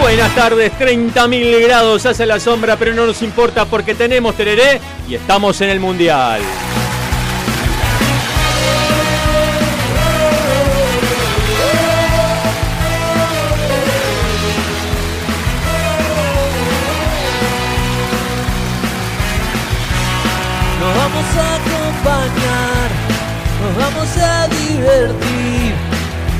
Buenas tardes, 30.000 grados hace la sombra, pero no nos importa porque tenemos tereré y estamos en el Mundial. Nos vamos a acompañar, nos vamos a divertir.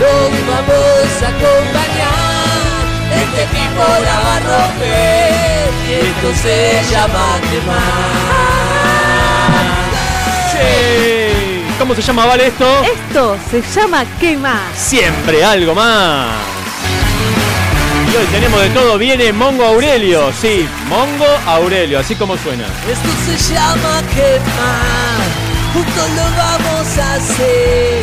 Los vamos a acompañar, este equipo la va a romper y esto se llama quemar. Sí. ¿Cómo se llama, Vale, esto? Esto se llama ¿Qué más? Siempre algo más. Y hoy tenemos de todo. Viene Mongo Aurelio. Sí, Mongo Aurelio, así como suena. Esto se llama quemar, juntos lo vamos a hacer,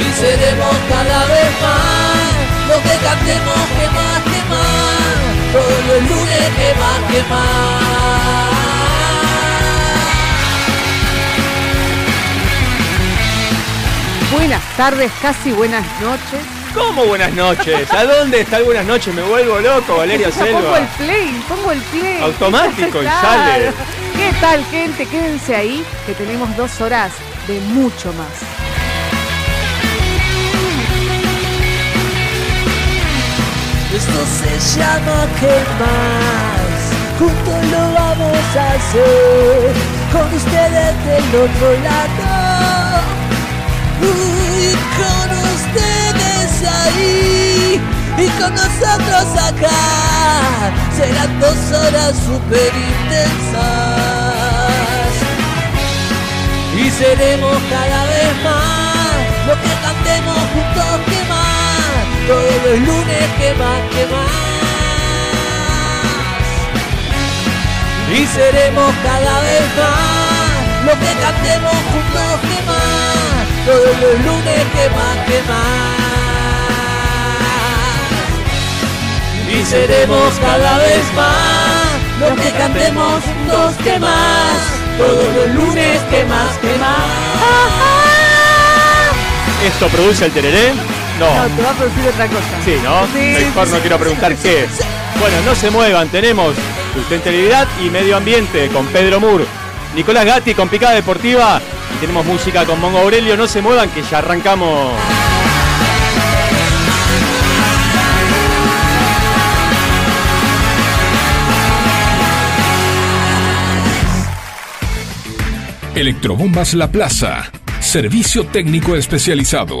Y seremos cada vez más, lo que cantemos que más, que más, todos los lunes que más, que más. Buenas tardes, casi buenas noches. ¿Cómo buenas noches? ¿A dónde está el buenas noches? Me vuelvo loco, Valeria Pongo Selva. el play, pongo el play. Automático y sale. ¿Qué tal, gente? Quédense ahí, que tenemos dos horas de mucho más. Esto se llama quemar, juntos lo vamos a hacer, con ustedes del otro lado, y con ustedes ahí, y con nosotros acá, serán dos horas super intensas, y seremos cada vez más, lo que cantemos juntos que más, todos los lunes que más, que más. Y seremos cada vez más, lo que cantemos juntos que más, todos los lunes que más, que más. Y seremos cada vez más, lo que cantemos juntos que más, todos los lunes que más, que más. ¿Esto produce el tereré? No. No, te va a producir otra cosa. Sí, ¿no? Sí, Mejor sí, no sí, quiero preguntar sí, qué. sí, Bueno, no se muevan. Tenemos sustentabilidad y medio ambiente con Pedro Mur, Nicolás Gatti con Picada Deportiva y tenemos música con Mongo Aurelio. No se muevan que ya arrancamos. Electrobombas La Plaza. Servicio técnico especializado.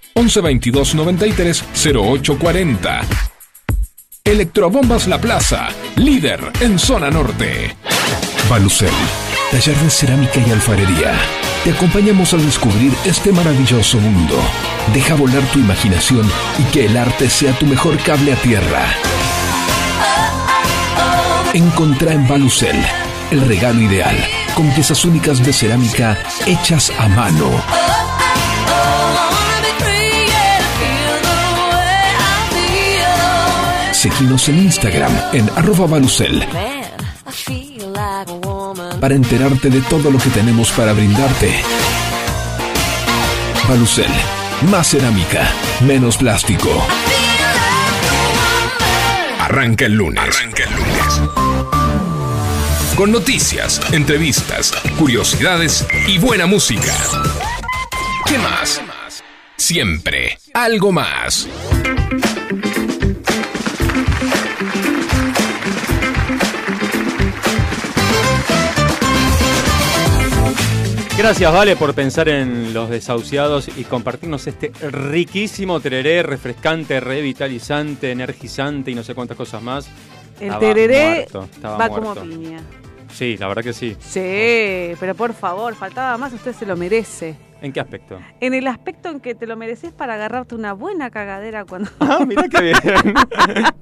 1122 93 0840. Electrobombas La Plaza, líder en zona norte. Balucel, taller de cerámica y alfarería. Te acompañamos al descubrir este maravilloso mundo. Deja volar tu imaginación y que el arte sea tu mejor cable a tierra. Encontrá en Balucel el regalo ideal, con piezas únicas de cerámica hechas a mano. Seguinos en Instagram en arroba para enterarte de todo lo que tenemos para brindarte. Balucel, más cerámica, menos plástico. Arranca el lunes. Arranca el lunes. Con noticias, entrevistas, curiosidades y buena música. ¿Qué más? Siempre algo más. Gracias, Vale, por pensar en los desahuciados y compartirnos este riquísimo tereré, refrescante, revitalizante, energizante y no sé cuántas cosas más. El Estaba tereré muerto, va muerto. como piña. Sí, la verdad que sí. Sí, pero por favor, faltaba más, usted se lo merece. ¿En qué aspecto? En el aspecto en que te lo mereces para agarrarte una buena cagadera cuando... Ah, mira qué bien.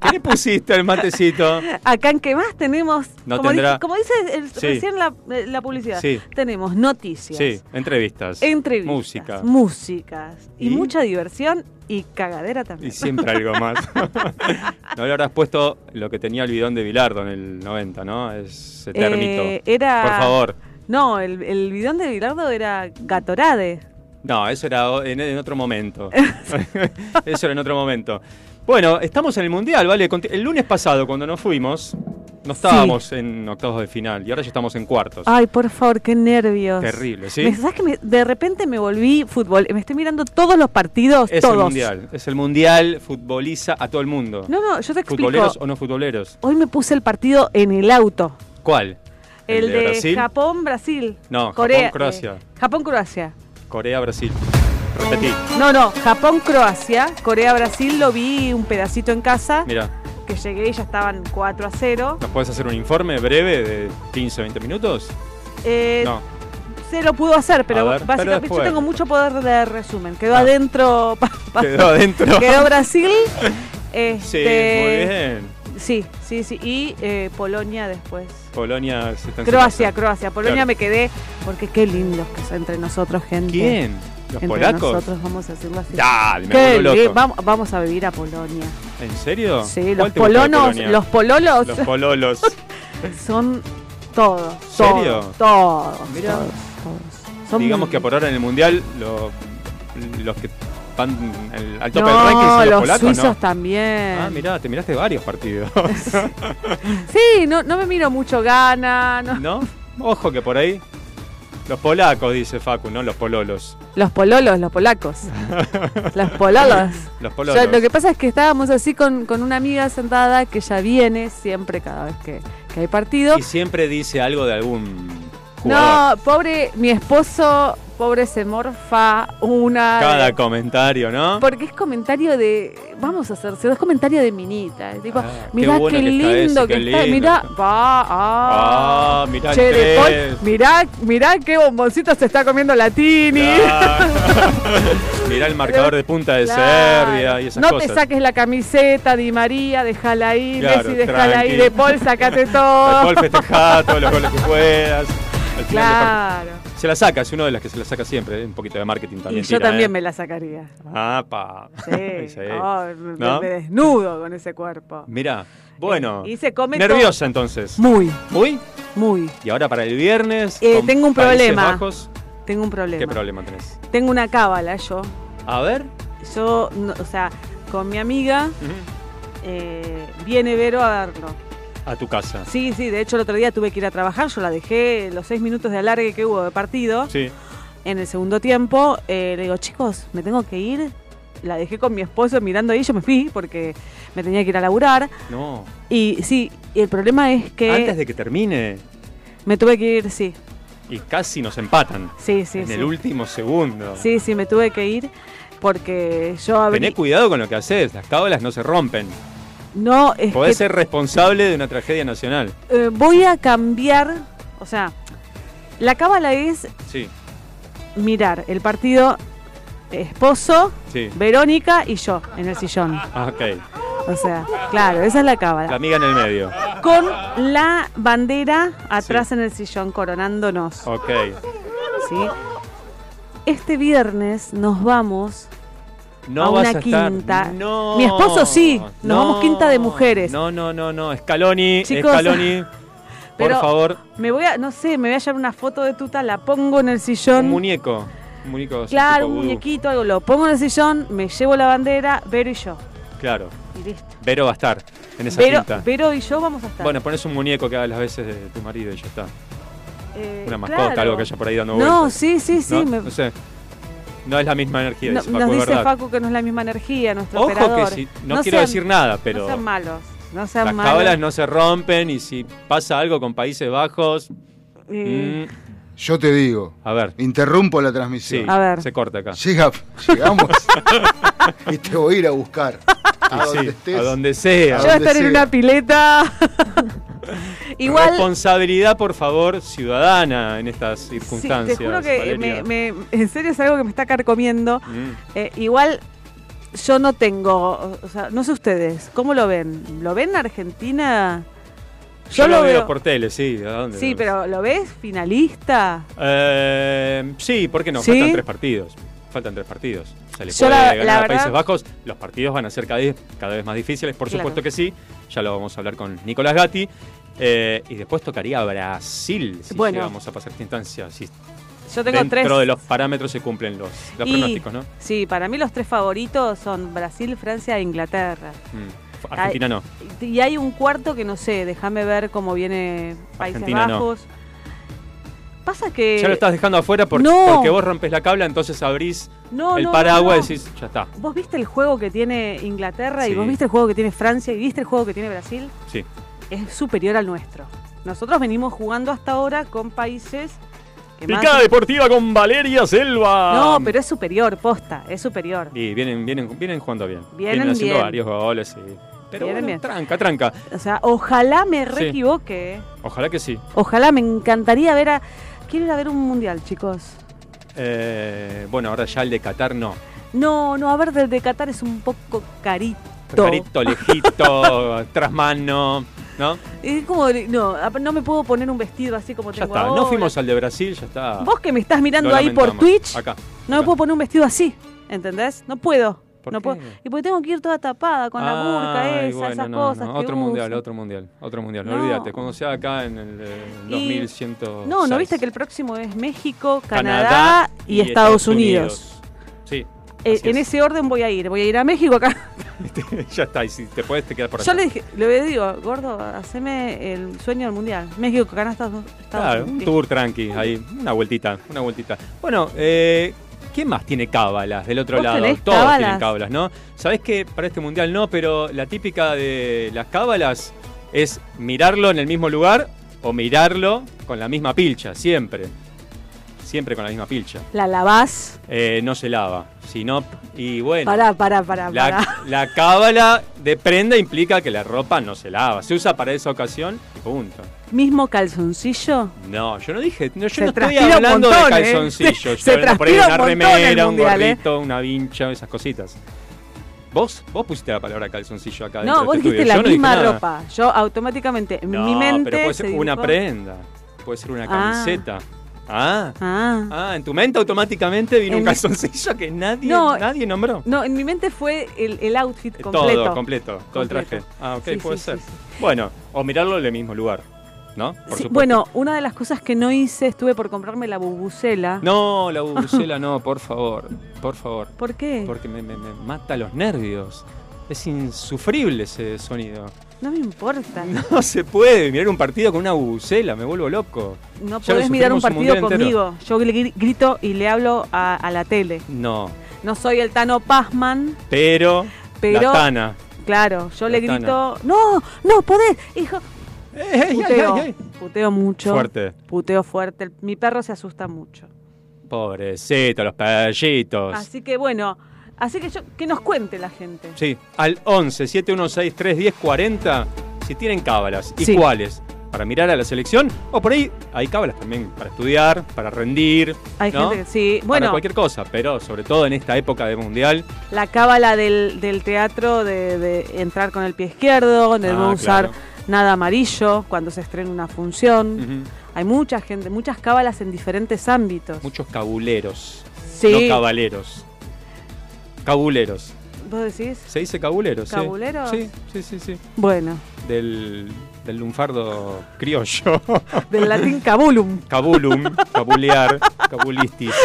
¿Qué le pusiste al matecito? Acá en que más tenemos, No como, tendrá- dice, como dice el- Sí. recién la, eh, la publicidad, Sí. tenemos noticias, Sí, entrevistas. entrevistas, Música. músicas y, ¿Y? mucha diversión y cagadera Y también. siempre algo más. no le habrás puesto lo que tenía el bidón de Bilardo en el 90, ¿no? Es eternito. Eh, era... Por favor. No, el, el bidón de Bilardo era Gatorade. No, eso era en, en otro momento. eso era en otro momento. Bueno, estamos en el Mundial, ¿vale? El lunes pasado, cuando nos fuimos, no estábamos en octavos de final y ahora ya estamos en cuartos. Ay, por favor, qué nervios. Terrible, ¿sí? ¿Sabes que me- de repente me volví fútbol? Me estoy mirando todos los partidos, es todos. el Mundial. Es el Mundial, futboliza a todo el mundo. No, no, yo te explico. ¿Futboleros o no futboleros? Hoy me puse el partido en el auto. ¿Cuál? El, de, Brasil? Japón, Brasil. No, Corea, Japón, Croacia. eh, Japón, Croacia. Corea, Brasil. Repetí. No, no, Japón, Croacia. Corea, Brasil lo vi un pedacito en casa. Mira, Que llegué y ya estaban 4 a 0. ¿nos puedes hacer un informe breve de 15 20 minutos? Eh, No. Se lo pudo hacer, pero ver, básicamente yo tengo mucho poder de resumen. Quedó Ah. adentro. pa- pa- Quedó adentro. Quedó Brasil. Sí, este, muy bien. Sí, sí, sí. Y eh, Polonia después. Polonia se está en Croacia. Croacia. Polonia Claro. me quedé porque qué lindos que son entre nosotros, gente. ¿Quién? ¿Los Entre polacos? nosotros vamos a decirlo así. Dale, me loco. vamos, vamos a vivir a Polonia. ¿En serio? Sí, ¿Cuál los polonos, los pololos Los pololos. son todos. ¿Serio? Todos, todos, todos, Digamos que por ahora en el Mundial lo- los que al, al tope no, del ranking los, los polacos, suizos ¿no? también. Ah, mirá, te miraste varios partidos. Sí, no, no me miro mucho gana. no. ¿No? Ojo que por ahí. Los polacos, dice Facu, no los pololos. Los pololos, los polacos. los pololos. Los pololos. Yo- lo que pasa es que estábamos así con, con una amiga sentada que ya viene siempre cada vez que, que hay partido. Y siempre dice algo de algún jugador. No, pobre, mi esposo, pobre se morfa una. Cada comentario, ¿no? porque es comentario de. Vamos a hacer, es comentario de minita. Tipo, Ah, mirá qué, bueno que está lindo ese, que qué está. lindo. Mirá, va, ah. Ah, mirá Che, de Paul, mirá, mirá qué bomboncito se está comiendo la Tini. Claro. Mirá el marcador de punta de Claro. Serbia y esas no cosas. te saques la camiseta, Di María, déjala ahí, Claro, Messi, déjala ahí. De Paul, sacate De todo. Paul festejá todos los goles que puedas. Al final Claro. Se la saca, es uno de los que se la saca siempre. ¿eh? Un poquito de marketing Y también. yo tira, también ¿eh? me la sacaría. Ah, pa. Sí, Sí. oh, me- ¿No? me desnudo con ese cuerpo. Mirá, bueno. Y se come Nerviosa entonces. Muy, ¿Muy? muy. Y ahora para el viernes. Eh, tengo un problema. Bajos, Tengo un problema. ¿Qué problema tenés? Tengo una cábala yo. A ver. Yo, no- o sea, con mi amiga eh, viene Vero a verlo. A tu casa. Sí, sí, de hecho el otro día tuve que ir a trabajar, yo la dejé los seis minutos de alargue que hubo de partido. Sí. En el segundo tiempo eh, le digo, chicos, me tengo que ir. La dejé con mi esposo mirando ahí, yo me fui porque me tenía que ir a laburar. No. Y sí, y el problema es que Antes de que termine. me tuve que ir, sí, Y casi nos empatan. sí, sí. en sí. el último segundo. Sí, sí, me tuve que ir porque yo abrí... Tené cuidado con lo que haces. Las cábalas no se rompen. No, es Podés que ser responsable de una tragedia nacional. eh, voy a cambiar O sea, la cábala es Sí, mirar el partido esposo, sí. Verónica y yo en el sillón. Ah, ok. O sea, claro, esa es la cábala. La amiga en el medio. Con la bandera atrás en el sillón coronándonos. Ok. ¿sí? Este viernes nos vamos No A vas una a estar. quinta. No. Mi esposo sí, nos vamos quinta de mujeres. No, no, no, no. Scaloni, Chicos, Scaloni. Por pero- favor, Me voy a, no sé, me voy a llevar una foto de tuta, la pongo en el sillón. un muñeco. Un muñeco claro, un muñequito, algo, lo pongo en el sillón, me llevo la bandera, Vero y yo. Claro. Y listo. Vero va a estar en esa Vero, quinta. Vero y yo vamos a estar. Bueno, pones un muñeco que haga las veces de tu marido y ya está. Eh, Una mascota, claro. algo que haya por ahí dando No, vueltas. sí, sí, sí. ¿No? me- No sé. No es la misma energía, no- dice Facu, nos dice verdad. Facu que no es la misma energía, nuestro Ojo operador. que sí, no, No quiero sean- decir nada, pero No sean malos, no sean las malos. cábalas no se rompen y si pasa algo con Países Bajos, Eh, mm, Yo te digo, a ver, interrumpo la sí, transmisión. A ver. se corta acá. Llega, llegamos y te voy a ir a buscar. A Sí, donde estés. a donde sea. Yo voy a estar en una pileta. Igual, Responsabilidad, por favor, ciudadana en estas sí, circunstancias. te juro que me, me- en serio es algo que me está carcomiendo. Mm. Eh, igual yo no tengo, o sea, no sé ustedes, ¿cómo lo ven? ¿Lo ven Argentina? Yo, lo veo por tele, sí. ¿a dónde? Sí, pero ¿lo ves finalista? Eh, sí, ¿por qué no? ¿Sí? Faltan tres partidos. Faltan tres partidos. Se le Yo puede la- ganar la a verdad- Países Bajos. Los partidos van a ser cada vez, cada vez más difíciles, por Claro. supuesto que sí. Ya lo vamos a hablar con Nicolás Gatti. Eh, y después tocaría Brasil, si Bueno. llegamos a pasar esta instancia. Si Yo tengo dentro tres. de los parámetros se cumplen los, los Y- pronósticos, ¿no? Sí, para mí los tres favoritos son Brasil, Francia e Inglaterra. Mm. Argentina no. Y hay un cuarto que no sé, déjame ver cómo viene Países Argentina no. Bajos. Pasa que. Ya lo estás dejando afuera por- No. porque vos rompes la cabla, entonces abrís no, el paraguas y decís, ya está. ¿Vos viste el juego que tiene Inglaterra y vos viste el juego que tiene Francia y viste el juego que tiene Brasil? Sí. Es superior al nuestro. Nosotros venimos jugando hasta ahora con países más- Picada deportiva con Valeria Selva. No, pero es superior, posta, es superior. Y vienen, vienen, vienen jugando bien. Vienen haciendo bien. varios goles. y- Pero Vienen bueno, bien. tranca, tranca. O sea, ojalá me Sí. re equivoque. ¿eh? Ojalá que sí. Ojalá me encantaría ver a. Quiero ir a ver un mundial, chicos. Eh, bueno, ahora ya el de Qatar no. No, no, a ver, del de Qatar es un poco carito. Carito, lejito, tras mano, ¿no? Es como, no, no me puedo poner un vestido así como Ya tengo está. No fuimos al de Brasil, ya está. Vos que me estás mirando Lo ahí por lamentamos. Twitch, Acá. no me acá. puedo poner un vestido así, ¿entendés? No puedo. ¿Por no qué? puedo. Y porque tengo que ir toda tapada con la burka Ay, esa, bueno, esas no, cosas. no, que Otro mundial, otro mundial, otro mundial. No. Olvídate, cuando sea acá en el eh, Y- 2100. No, ¿no viste que el próximo es México, Canadá, y, Estados, Unidos? Eh, en es. ese orden voy a ir. Voy a ir a México acá. ya está, y si te puedes te quedas por Yo allá. le dije, le digo, gordo, haceme el sueño del mundial. México, Canadá, Estados, Estados Claro, un Unidos. tour tranqui, ahí, una vueltita, una vueltita. Bueno, eh, ¿quién más tiene cábalas del otro ¿Vos lado? Todos cábalas? tienen cábalas, ¿no? Sabés que para este mundial no, pero la típica de las cábalas es mirarlo en el mismo lugar o mirarlo con la misma pilcha, siempre. Siempre con la misma pilcha. La lavás. Eh, no se lava, si no, y bueno. Pará, pará, pará, pará. La, la cábala de prenda implica que la ropa no se lava, se usa para esa ocasión y punto. Mismo calzoncillo. No, yo no dije, no, yo Se no estoy hablando montón, de ¿eh? calzoncillos. Se- Yo se hablando por ahí una un remera, un ¿eh? gorrito, una vincha, esas cositas. Vos, vos pusiste la palabra calzoncillo acá No, vos este dijiste la Yo no dije misma nada. ropa. Yo automáticamente, en No, mi mente. pero puede se ser una dibujó- prenda, puede ser una Ah. camiseta. Ah. Ah. Ah, en tu mente automáticamente vino En un mi- calzoncillo que nadie, No. nadie nombró. No, en mi mente fue el, el outfit completo. Todo, completo, todo el traje. Ah, ok, Sí, puede sí, ser. sí. Bueno, o mirarlo en el mismo lugar, ¿no? Por bueno, una de las cosas que no hice, estuve por comprarme la bubucela. No, la bubucela no, por favor, por favor. ¿Por qué? Porque me, me- me mata los nervios. Es insufrible ese sonido. No me importa. No, No se puede mirar un partido con una bubucela, me vuelvo loco. Ya lo podés mirar un partido mundial entero. conmigo. Yo gri- grito y le hablo a, a la tele. No, No soy el Tano Pazman, pero, pero. la Tana. Claro, yo La le Tana. grito. ¡No! ¡No podés! Hijo. Ey, ey, Puteo. Puteo mucho. Fuerte. Puteo fuerte. Mi perro se asusta mucho. Pobrecito, los pedallitos. Así que bueno, así que yo, que nos cuente la gente. Sí, al 11 716 310 40 si tienen cábalas. ¿Y Sí. cuáles? para mirar a la selección, o por ahí hay cábalas también para estudiar, para rendir. Hay ¿no? gente que sí. Para Bueno, cualquier cosa, pero sobre todo en esta época de mundial. la cábala del, del teatro de, de entrar con el pie izquierdo, de Ah, no usar claro. nada amarillo cuando se estrena una función. Hay mucha gente, muchas cábalas en diferentes ámbitos. Muchos cabuleros. Sí. No cabaleros. Cabuleros. ¿Vos decís? ¿Se dice cabuleros? sí. ¿Cabuleros? Sí, sí, sí, sí. Bueno, Del, del lunfardo criollo. del latín cabulum. Cabulum, cabulear, cabulistis.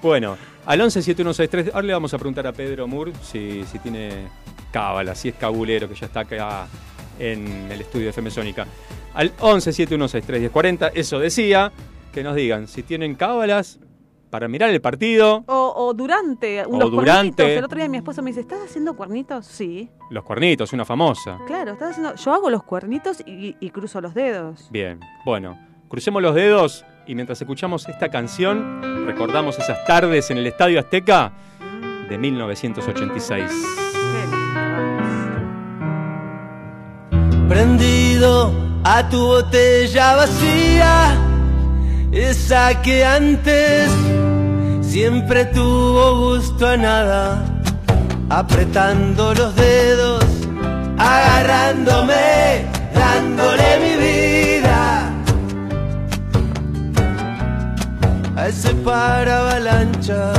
Bueno, al 117163, ahora le vamos a preguntar a Pedro Moore si, si tiene cábala, si es cabulero, que ya está acá en el estudio de FM Sónica. Al 1171631040, eso decía, que nos digan si tienen cábalas para mirar el partido, O, o durante, unos durante. cuernitos. El otro día mi esposo me dice, ¿estás haciendo cuernitos? Sí. los cuernitos, una famosa. Claro, estás haciendo. Yo hago los cuernitos y, y cruzo los dedos. Bien, bueno, crucemos los dedos y mientras escuchamos esta canción, recordamos esas tardes en el Estadio Azteca de 1986. Qué prendido a tu botella vacía, esa que antes siempre tuvo gusto a nada, apretando los dedos, agarrándome, dándole mi vida a ese para avalanchas.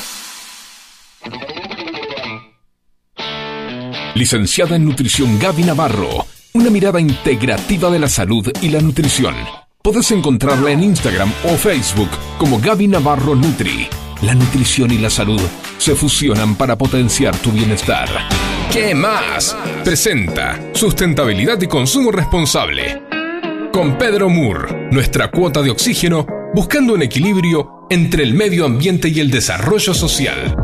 Licenciada en Nutrición Gaby Navarro. Una mirada integrativa de la salud y la nutrición. Podés encontrarla en Instagram o Facebook como Gaby Navarro Nutri. La nutrición y la salud se fusionan para potenciar tu bienestar. ¿Qué más? Presenta Sustentabilidad y Consumo Responsable. Con Pedro Moore, nuestra cuota de oxígeno, buscando un equilibrio entre el medio ambiente y el desarrollo social.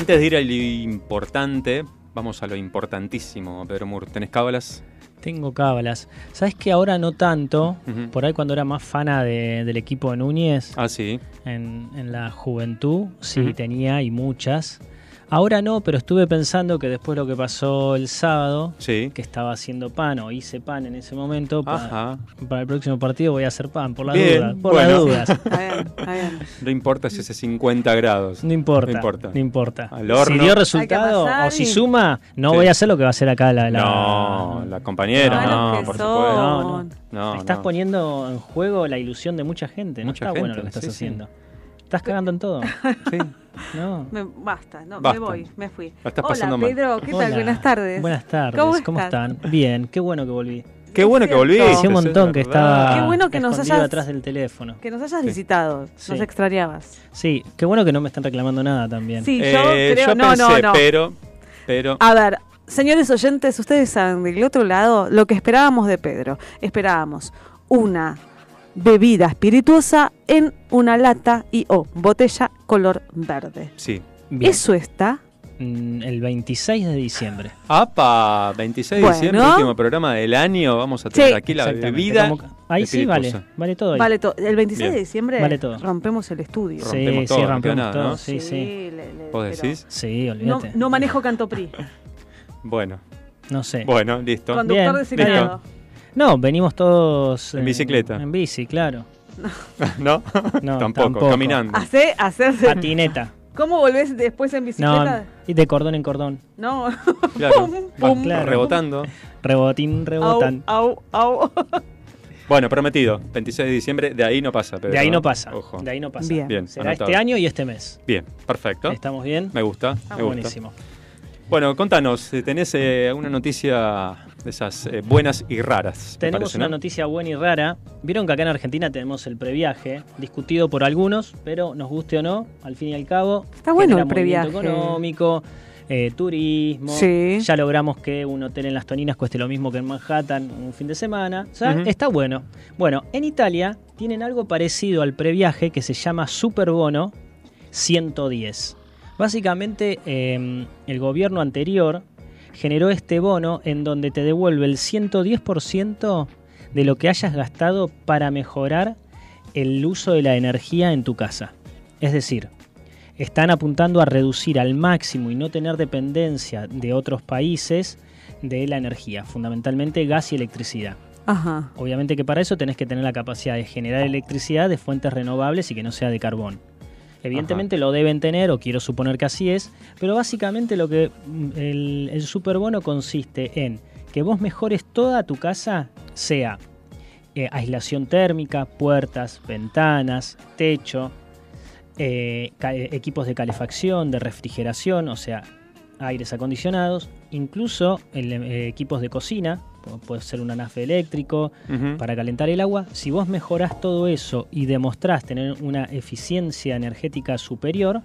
Antes de ir a lo importante, vamos a lo importantísimo, Pedro Moore. ¿Tenés cábalas? Tengo cábalas. ¿Sabes que ahora no tanto? Por ahí cuando era más fana de- del equipo de Núñez, Ah, sí. en, en la juventud, sí tenía y muchas. Ahora no, pero estuve pensando que después lo que pasó el sábado, Sí. que estaba haciendo pan o hice pan en ese momento, pa- Ajá. para el próximo partido voy a hacer pan, por las Bien, dudas. Por bueno. las dudas. Está está. No importa si hace 50 grados. No importa, No importa. no importa. Al horno. Si dio resultado pasar o si suma, no Sí. voy a hacer lo que va a hacer acá la... la- No, la compañera, no, por son. supuesto. No, no. No, Estás no. poniendo en juego la ilusión de mucha gente. No Mucha está bueno gente, lo que estás sí, sí. Estás cagando en todo. Sí. No. Me- basta, no, Basta. me voy, me fui. Hola, pasando mal. Pedro, ¿qué Hola. tal? Buenas tardes. Buenas tardes. ¿Cómo ¿Cómo, estás? están? Bien, qué bueno que volví. Qué bueno que volviste. Hacía un montón que estaba Qué bueno que nos hayas- atrás del teléfono. Que nos hayas Sí. visitado, Sí. nos extrañabas. Sí, qué bueno que no me están reclamando nada también. Sí, Eh, yo creo, yo no, pensé, no, no. pero, pero, A ver, señores oyentes, ustedes saben del otro lado lo que esperábamos de Pedro. Esperábamos una bebida espirituosa en una lata y o botella color verde. sí. Bien. Eso está. Mm, El 26 de diciembre. ¡Apa! 26 de Bueno. diciembre, último programa del año. Vamos a tener Sí. aquí la bebida. como- Ahí sí vale, vale todo ahí. Vale todo. El 26 Bien. de diciembre Vale todo. rompemos el estudio. Sí, rompemos sí, todo, no queda rompemos nada, todo. ¿no? Sí, sí. le- le- ¿Vos decís? Sí, No, olvídate. no manejo canto PRI. Bueno, No sé. bueno, listo. Conductor Bien, designado. No, venimos todos... En bicicleta. En bici, claro. ¿No? No, tampoco, tampoco. caminando. Hace, hacerse. Patineta. ¿Cómo volvés después en No, bicicleta? y de cordón en cordón. No. Claro, Pum, va pum. Claro. rebotando. Rebotín, rebotan. Au, au, au. Bueno, prometido, 26 de diciembre, de ahí no pasa. Pedro, de ahí no pasa. Ojo. De ahí no pasa. Bien. Bien, Será anotado. este año y este mes. Bien, perfecto. ¿Estamos bien? Me gusta, Ah, me gusta. buenísimo. Bueno, contanos, eh, ¿tenés eh, alguna noticia de esas eh, buenas y raras? Tenemos parece, una ¿no? noticia buena y rara. Vieron que acá en Argentina tenemos el previaje, discutido por algunos, pero nos guste o no, al fin y al cabo. Está bueno el previaje. económico, eh, turismo. Sí. Ya logramos que un hotel en las Toninas cueste lo mismo que en Manhattan un fin de semana. O sea, está bueno. Bueno, en Italia tienen algo parecido al previaje que se llama Superbono 110. Básicamente, eh, el gobierno anterior generó este bono en donde te devuelve el 110% de lo que hayas gastado para mejorar el uso de la energía en tu casa. Es decir, están apuntando a reducir al máximo y no tener dependencia de otros países de la energía, fundamentalmente gas y electricidad. Ajá. Obviamente que para eso tenés que tener la capacidad de generar electricidad de fuentes renovables y que no sea de carbón. Evidentemente lo deben tener, o quiero suponer que así es, pero básicamente lo que mm, el, el superbono consiste en que vos mejores toda tu casa, sea eh, aislación térmica, puertas, ventanas, techo, eh, eh, equipos de calefacción, de refrigeración, o sea, aires acondicionados, incluso el, eh, equipos de cocina, puede ser un anafe eléctrico, para calentar el agua, si vos mejorás todo eso y demostrás tener una eficiencia energética superior,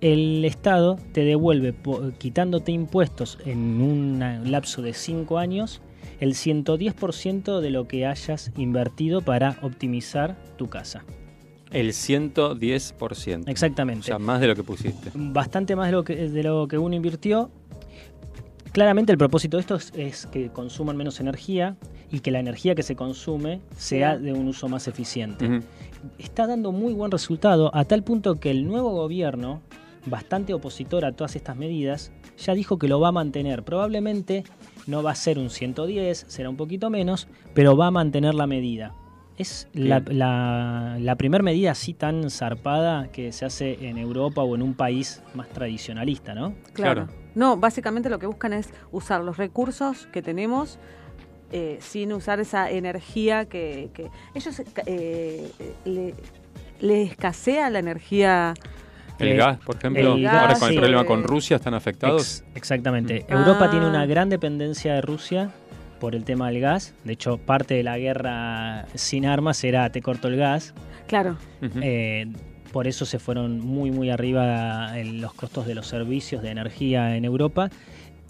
el Estado te devuelve, quitándote impuestos en un lapso de 5 años, el 110% de lo que hayas invertido para optimizar tu casa. El 110%. Exactamente. O sea, más de lo que pusiste. bastante más de lo que, de lo que uno invirtió. Claramente el propósito de esto es, es que consuman menos energía y que la energía que se consume sea de un uso más eficiente. Está dando muy buen resultado a tal punto que el nuevo gobierno, bastante opositor a todas estas medidas, ya dijo que lo va a mantener. Probablemente no va a ser un 110, será un poquito menos, pero va a mantener la medida. Es la, la, la primera medida así tan zarpada que se hace en Europa o en un país más tradicionalista, ¿no? Claro. Claro. No, básicamente lo que buscan es usar los recursos que tenemos eh, sin usar esa energía que, que- ellos eh, le, le escasea la energía. El Eh, gas, por ejemplo. Ahora con el sí. problema con Rusia están afectados. Ex- exactamente. Mm. Europa Ah. tiene una gran dependencia de Rusia por el tema del gas. De hecho, parte de la guerra sin armas era te corto el gas. Claro. Eh, por eso se fueron muy, muy arriba en los costos de los servicios de energía en Europa.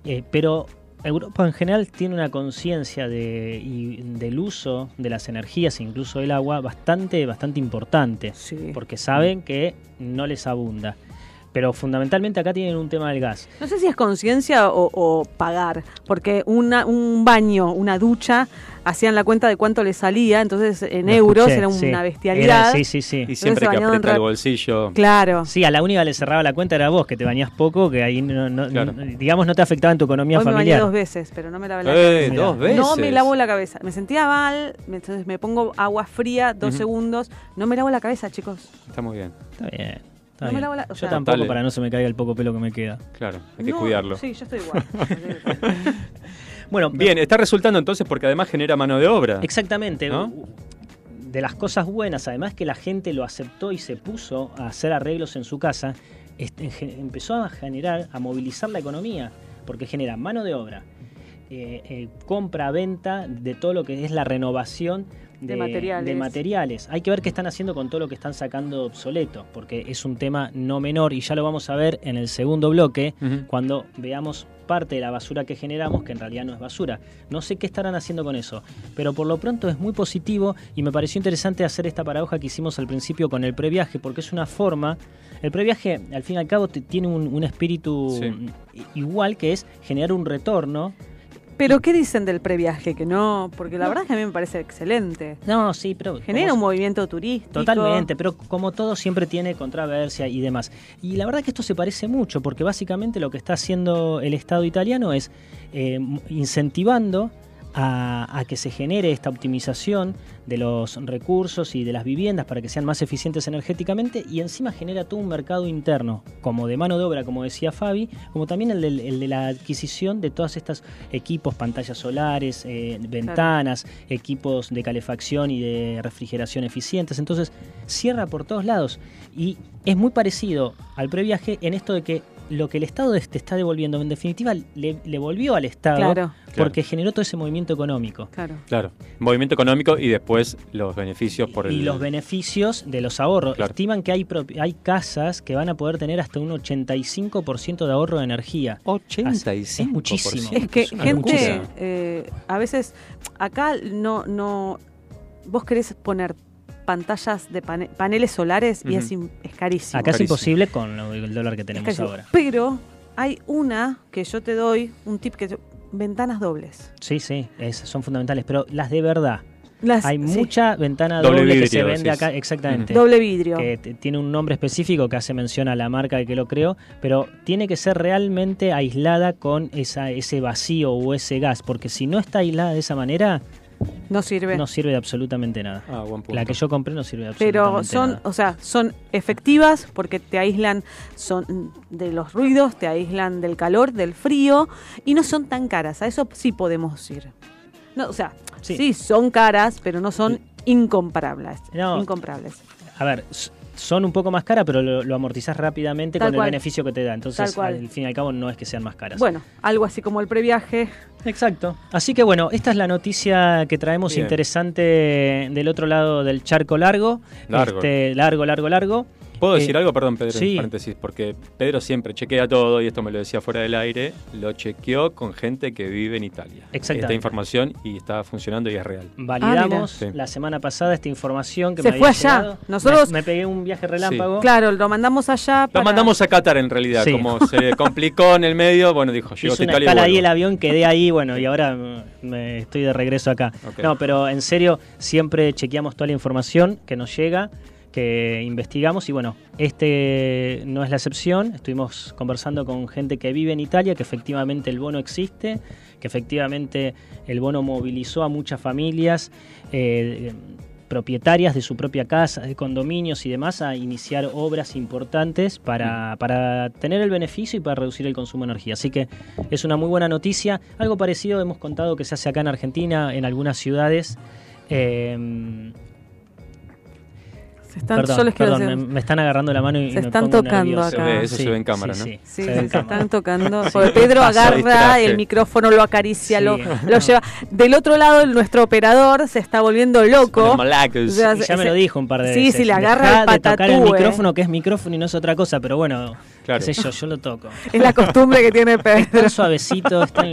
Eh, pero Europa en general tiene una conciencia de, y- del uso de las energías, incluso del agua, bastante, bastante importante. Sí. Porque saben que no les abunda. Pero fundamentalmente acá tienen un tema del gas. No sé si es conciencia o, o pagar, porque una, un baño, una ducha, hacían la cuenta de cuánto le salía, entonces en Lo euros escuché, era sí. una bestialidad. Era- sí, sí, sí. Y siempre que aprieta el bolsillo. Claro. Sí, a la única que le cerraba la cuenta era vos, que te bañás poco, que ahí no, no- Claro. no- digamos no te afectaba en tu economía Hoy me bañé familiar. dos veces, pero no me lavé la Eh, cabeza. dos veces. No me lavo la cabeza. Me sentía mal, me- entonces me pongo agua fría, dos Ujú. segundos. No me lavo la cabeza, chicos. Está muy bien. Está bien. Está No me bien. lavo la- o Yo sea- tampoco Dale. para no se me caiga el poco pelo que me queda. Claro, hay que No, cuidarlo. Sí, yo estoy igual. Bueno, Bien, está resultando entonces porque además genera mano de obra. Exactamente. ¿No? De las cosas buenas, además que la gente lo aceptó y se puso a hacer arreglos en su casa, este, empezó a generar, a movilizar la economía, porque genera mano de obra, eh, eh, compra, venta de todo lo que es la renovación De materiales. de materiales. Hay que ver qué están haciendo con todo lo que están sacando obsoleto, porque es un tema no menor y ya lo vamos a ver en el segundo bloque cuando veamos parte de la basura que generamos, que en realidad no es basura. No sé qué estarán haciendo con eso, pero por lo pronto es muy positivo y me pareció interesante hacer esta paradoja que hicimos al principio con el previaje, porque es una forma, el previaje al fin y al cabo tiene un, un espíritu Sí. igual que es generar un retorno. Pero ¿qué dicen del previaje? Que no, porque la verdad es que a mí me parece excelente. No, sí, pero... Genera un movimiento turístico. Totalmente, pero como todo siempre tiene controversia y demás. Y la verdad que esto se parece mucho, porque básicamente lo que está haciendo el Estado italiano es eh, incentivando a, a que se genere esta optimización de los recursos y de las viviendas para que sean más eficientes energéticamente y encima genera todo un mercado interno, como de mano de obra, como decía Fabi, como también el, de la adquisición de todos estos equipos, pantallas solares, eh, ventanas, equipos de calefacción y de refrigeración eficientes. Entonces cierra por todos lados y es muy parecido al previaje en esto de que lo que el Estado te está devolviendo, en definitiva, le, le volvió al Estado Claro. porque generó todo ese movimiento económico. Claro. Claro. Movimiento económico y después los beneficios por el. Y los beneficios de los ahorros. Claro. Estiman que hay, hay casas que van a poder tener hasta un 85% de ahorro de energía. 85%. Es muchísimo. Es que gente, eh, a veces, acá no, no, vos querés poner pantallas de pane- paneles solares y Ujú. es, im- es carísimo. Acá es carísimo. imposible con el dólar que tenemos ahora. Pero hay una que yo te doy, un tip que yo- ventanas dobles. Sí, sí, es- son fundamentales, pero las de verdad. Las, Hay sí, mucha ventana Doble doble, que se vende acá, exactamente. doble vidrio. que tiene un nombre específico que hace mención a la marca de que lo creó, pero tiene que ser realmente aislada con esa, ese vacío o ese gas, porque si no está aislada de esa manera, No sirve. no sirve de absolutamente nada. Ah, buen punto. La que yo compré no sirve de absolutamente Pero son, nada. o sea, son efectivas porque te aíslan son de los ruidos, te aíslan del calor, del frío y no son tan caras. A eso sí podemos ir. No, o sea, Sí. sí, son caras, pero no son incomparables. No. Incomparables. A ver, son un poco más caras, pero lo, lo amortizás rápidamente Tal con cual. el beneficio que te da. Entonces, al fin y al cabo, no es que sean más caras. Bueno, algo así como el previaje. Exacto. Así que bueno, esta es la noticia que traemos Bien. interesante del otro lado del charco largo. Largo. Este, largo, largo, largo. ¿Puedo Eh, decir algo? Perdón, Pedro, sí. en paréntesis, porque Pedro siempre chequea todo, y esto me lo decía fuera del aire, lo chequeó con gente que vive en Italia. Exactamente. Esta información y está funcionando y es real. Validamos Ah, la semana pasada esta información que Se me fue había allá. llegado. Nosotros- me, me pegué un viaje relámpago. Claro, lo mandamos allá. Lo para- mandamos a Qatar en realidad, Sí. como se complicó en el medio, bueno, dijo, llego a Hice una Italia y escala ahí el avión, quedé ahí, bueno, y ahora me estoy de regreso acá. No, pero en serio, siempre chequeamos toda la información que nos llega, que investigamos, y bueno, este no es la excepción. Estuvimos conversando con gente que vive en Italia, que efectivamente el bono existe, que efectivamente el bono movilizó a muchas familias. eh, propietarias de su propia casa, de condominios y demás, a iniciar obras importantes para, para tener el beneficio y para reducir el consumo de energía. Así que es una muy buena noticia. Algo parecido hemos contado que se hace acá en Argentina, en algunas ciudades. Eh, Se están, Perdón, yo les quiero perdón, me, decir- me están agarrando la mano y Se me están pongo tocando nervioso. Se acá. ve, eso se ve en cámara, sí, ¿no? Sí, Sí, se sí, en se cámara. están tocando. Porque Pedro agarra el micrófono, lo acaricia, Sí. lo, lo lleva. Del otro lado, nuestro operador se está volviendo loco. O sea, ya me se- lo dijo un par de Sí, veces. sí, le agarra Dejá el de tocar el micrófono, que es micrófono y no es otra cosa, pero bueno, Claro. qué sé yo, yo lo toco. Es la costumbre que tiene Pedro. Tan suavecito, es, tan-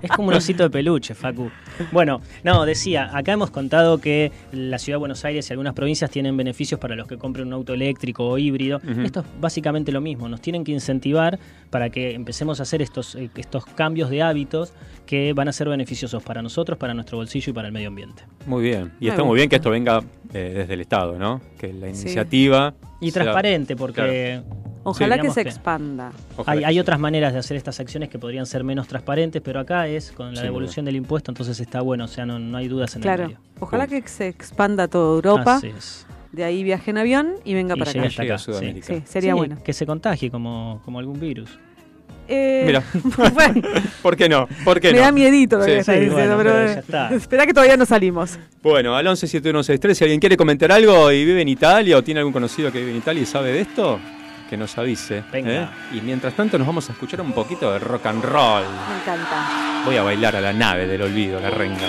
es como un osito de peluche, Facu. Bueno, no, decía, acá hemos contado que la ciudad de Buenos Aires y algunas provincias tienen beneficios para los que compren un auto eléctrico o híbrido. Esto es básicamente lo mismo, nos tienen que incentivar para que empecemos a hacer estos, eh, estos cambios de hábitos que van a ser beneficiosos para nosotros, para nuestro bolsillo y para el medio ambiente. Muy bien. Y Me está muy bien que esto venga eh, desde el Estado, ¿no? Que la Sí. iniciativa. Y sea- transparente, porque Ojalá que se expanda. Hay, hay sí. otras maneras de hacer estas acciones que podrían ser menos transparentes, pero acá es con la devolución del impuesto, entonces está bueno, o sea, no, no hay dudas en el Claro. medio. Ojalá que se expanda a toda Europa. Así es. De ahí viaje en avión y venga Y para acá. hasta Llega a acá, Sudamérica. Sí, sería Sí, bueno. Que se contagie como, como algún virus. Eh, Mira. bueno, ¿Por qué no? ¿Por qué me no? da miedito lo Sí, que está sí, diciendo, bueno, pero, pero ya está. espera que todavía no salimos. Bueno, al 117163, si alguien quiere comentar algo y vive en Italia o tiene algún conocido que vive en Italia y sabe de esto, que nos avise. Venga. ¿eh? Y mientras tanto nos vamos a escuchar un poquito de rock and roll. Me encanta. Voy a bailar a la nave del olvido, la renga.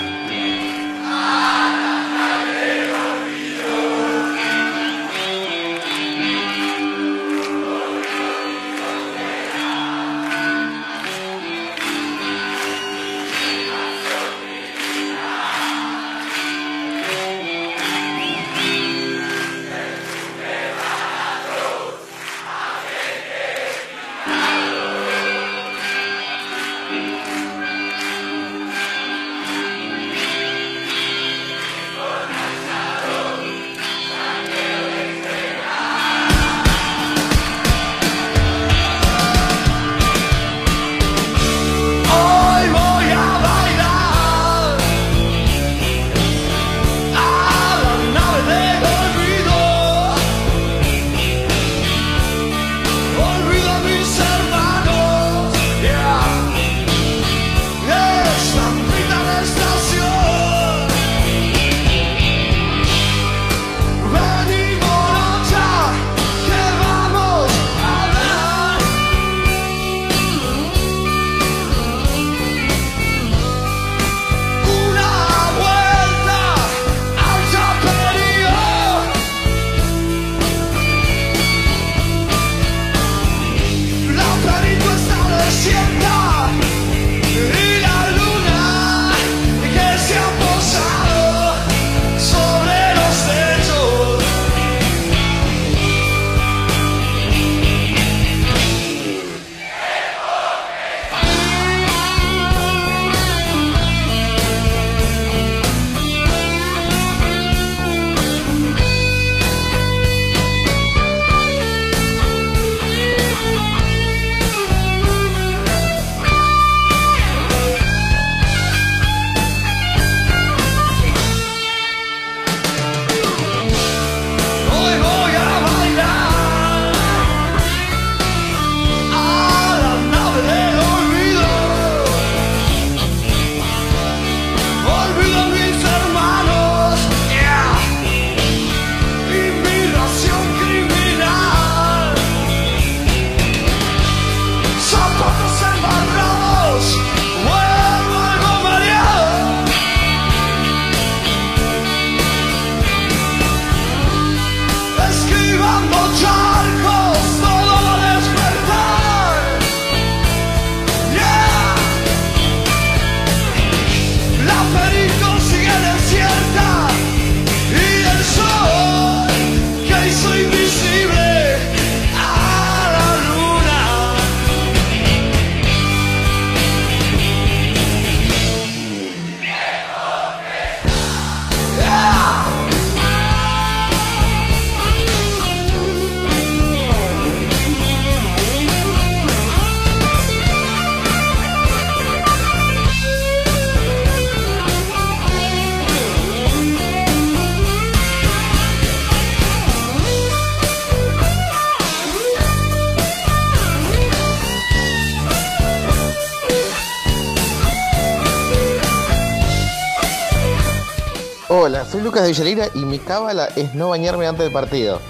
Villalina y mi cábala es no bañarme antes del partido.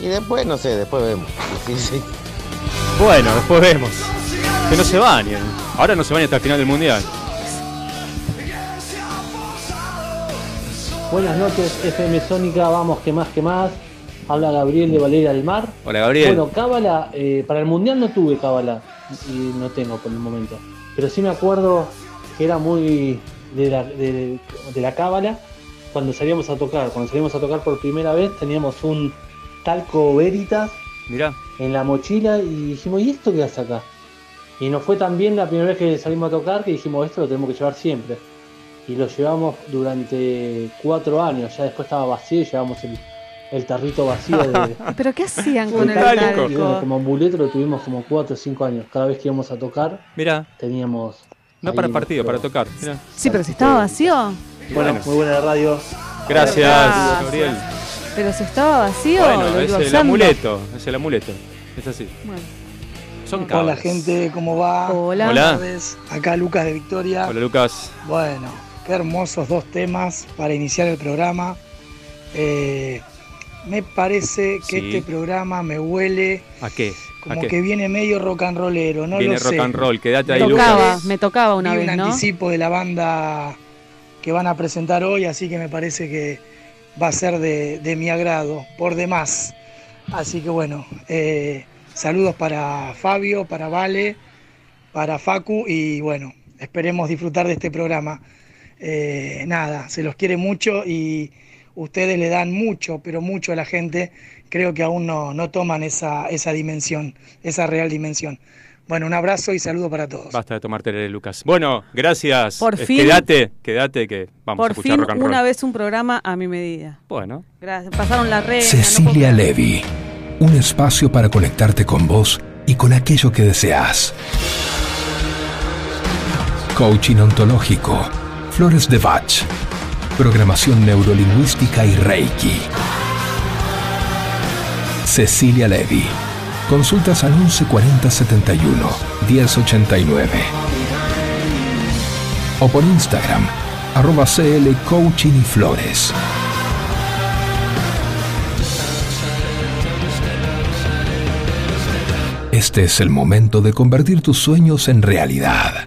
Y después, no sé, después vemos. Sí, sí. Bueno, después vemos. Que no se bañen. Ahora no se bañan hasta el final del mundial. Buenas noches, FM Sónica, vamos que más que más. Habla Gabriel de Valeria del Mar. Hola, Gabriel. Bueno, cábala, eh, para el mundial no tuve cábala y no tengo por el momento. Pero sí me acuerdo que era muy de la, de, de la cábala cuando salíamos a tocar. Cuando salíamos a tocar por primera vez teníamos un talco Veritas Mirá. en la mochila y dijimos, ¿y esto qué hace acá? Y nos fue tan bien la primera vez que salimos a tocar que dijimos, esto lo tenemos que llevar siempre. Y lo llevamos durante cuatro años, ya después estaba vacío y llevamos el, el tarrito vacío de... ¿Pero qué hacían con el talco. y bueno, talco? como amuleto lo tuvimos como cuatro o cinco años. Cada vez que íbamos a tocar Mirá. teníamos... No para partido, para tocar. Mirá. Sí, pero si estaba vacío. Bueno, Bueno. muy buena la radio. Gracias, Gracias. Gabriel. Pero si estaba vacío, Bueno, lo es el usando. amuleto. Es el amuleto. Es así. Bueno. Son Hola cabras. gente, ¿cómo va? Hola. Hola. Buenas tardes. Acá Lucas de Victoria. Hola, Lucas. Bueno, qué hermosos dos temas para iniciar el programa. Eh, me parece que Sí. este programa me huele ¿A qué? ¿A como qué? que viene medio rock and rollero, no Viene lo rock sé. and roll. Quédate ahí, Me Lucas. tocaba, me tocaba una Vi vez, un ¿no? anticipo de la banda que van a presentar hoy, así que me parece que va a ser de, mi agrado, por demás. Así que bueno, eh, saludos para Fabio, para Vale, para Facu y bueno, esperemos disfrutar de este programa. Eh, nada, se los quiere mucho y ustedes le dan mucho, pero mucho a la gente. Creo que aún no, no toman esa, esa dimensión, esa real dimensión. Bueno, un abrazo y saludo para todos. Basta de tomarte Lucas. Bueno, gracias. Por Eh, fin. Quédate, quédate que vamos a Por escuchar fin, rock and una roll. vez un programa a mi medida. Bueno, Gracias. Pasaron la red. Cecilia Levy, un espacio para conectarte con vos y con aquello que deseas. Coaching ontológico, flores de Bach, programación neurolingüística y Reiki. Cecilia Levy. Consultas al 1140 71 1089. O por Instagram, arroba CL Coaching y Flores. Este es el momento de convertir tus sueños en realidad.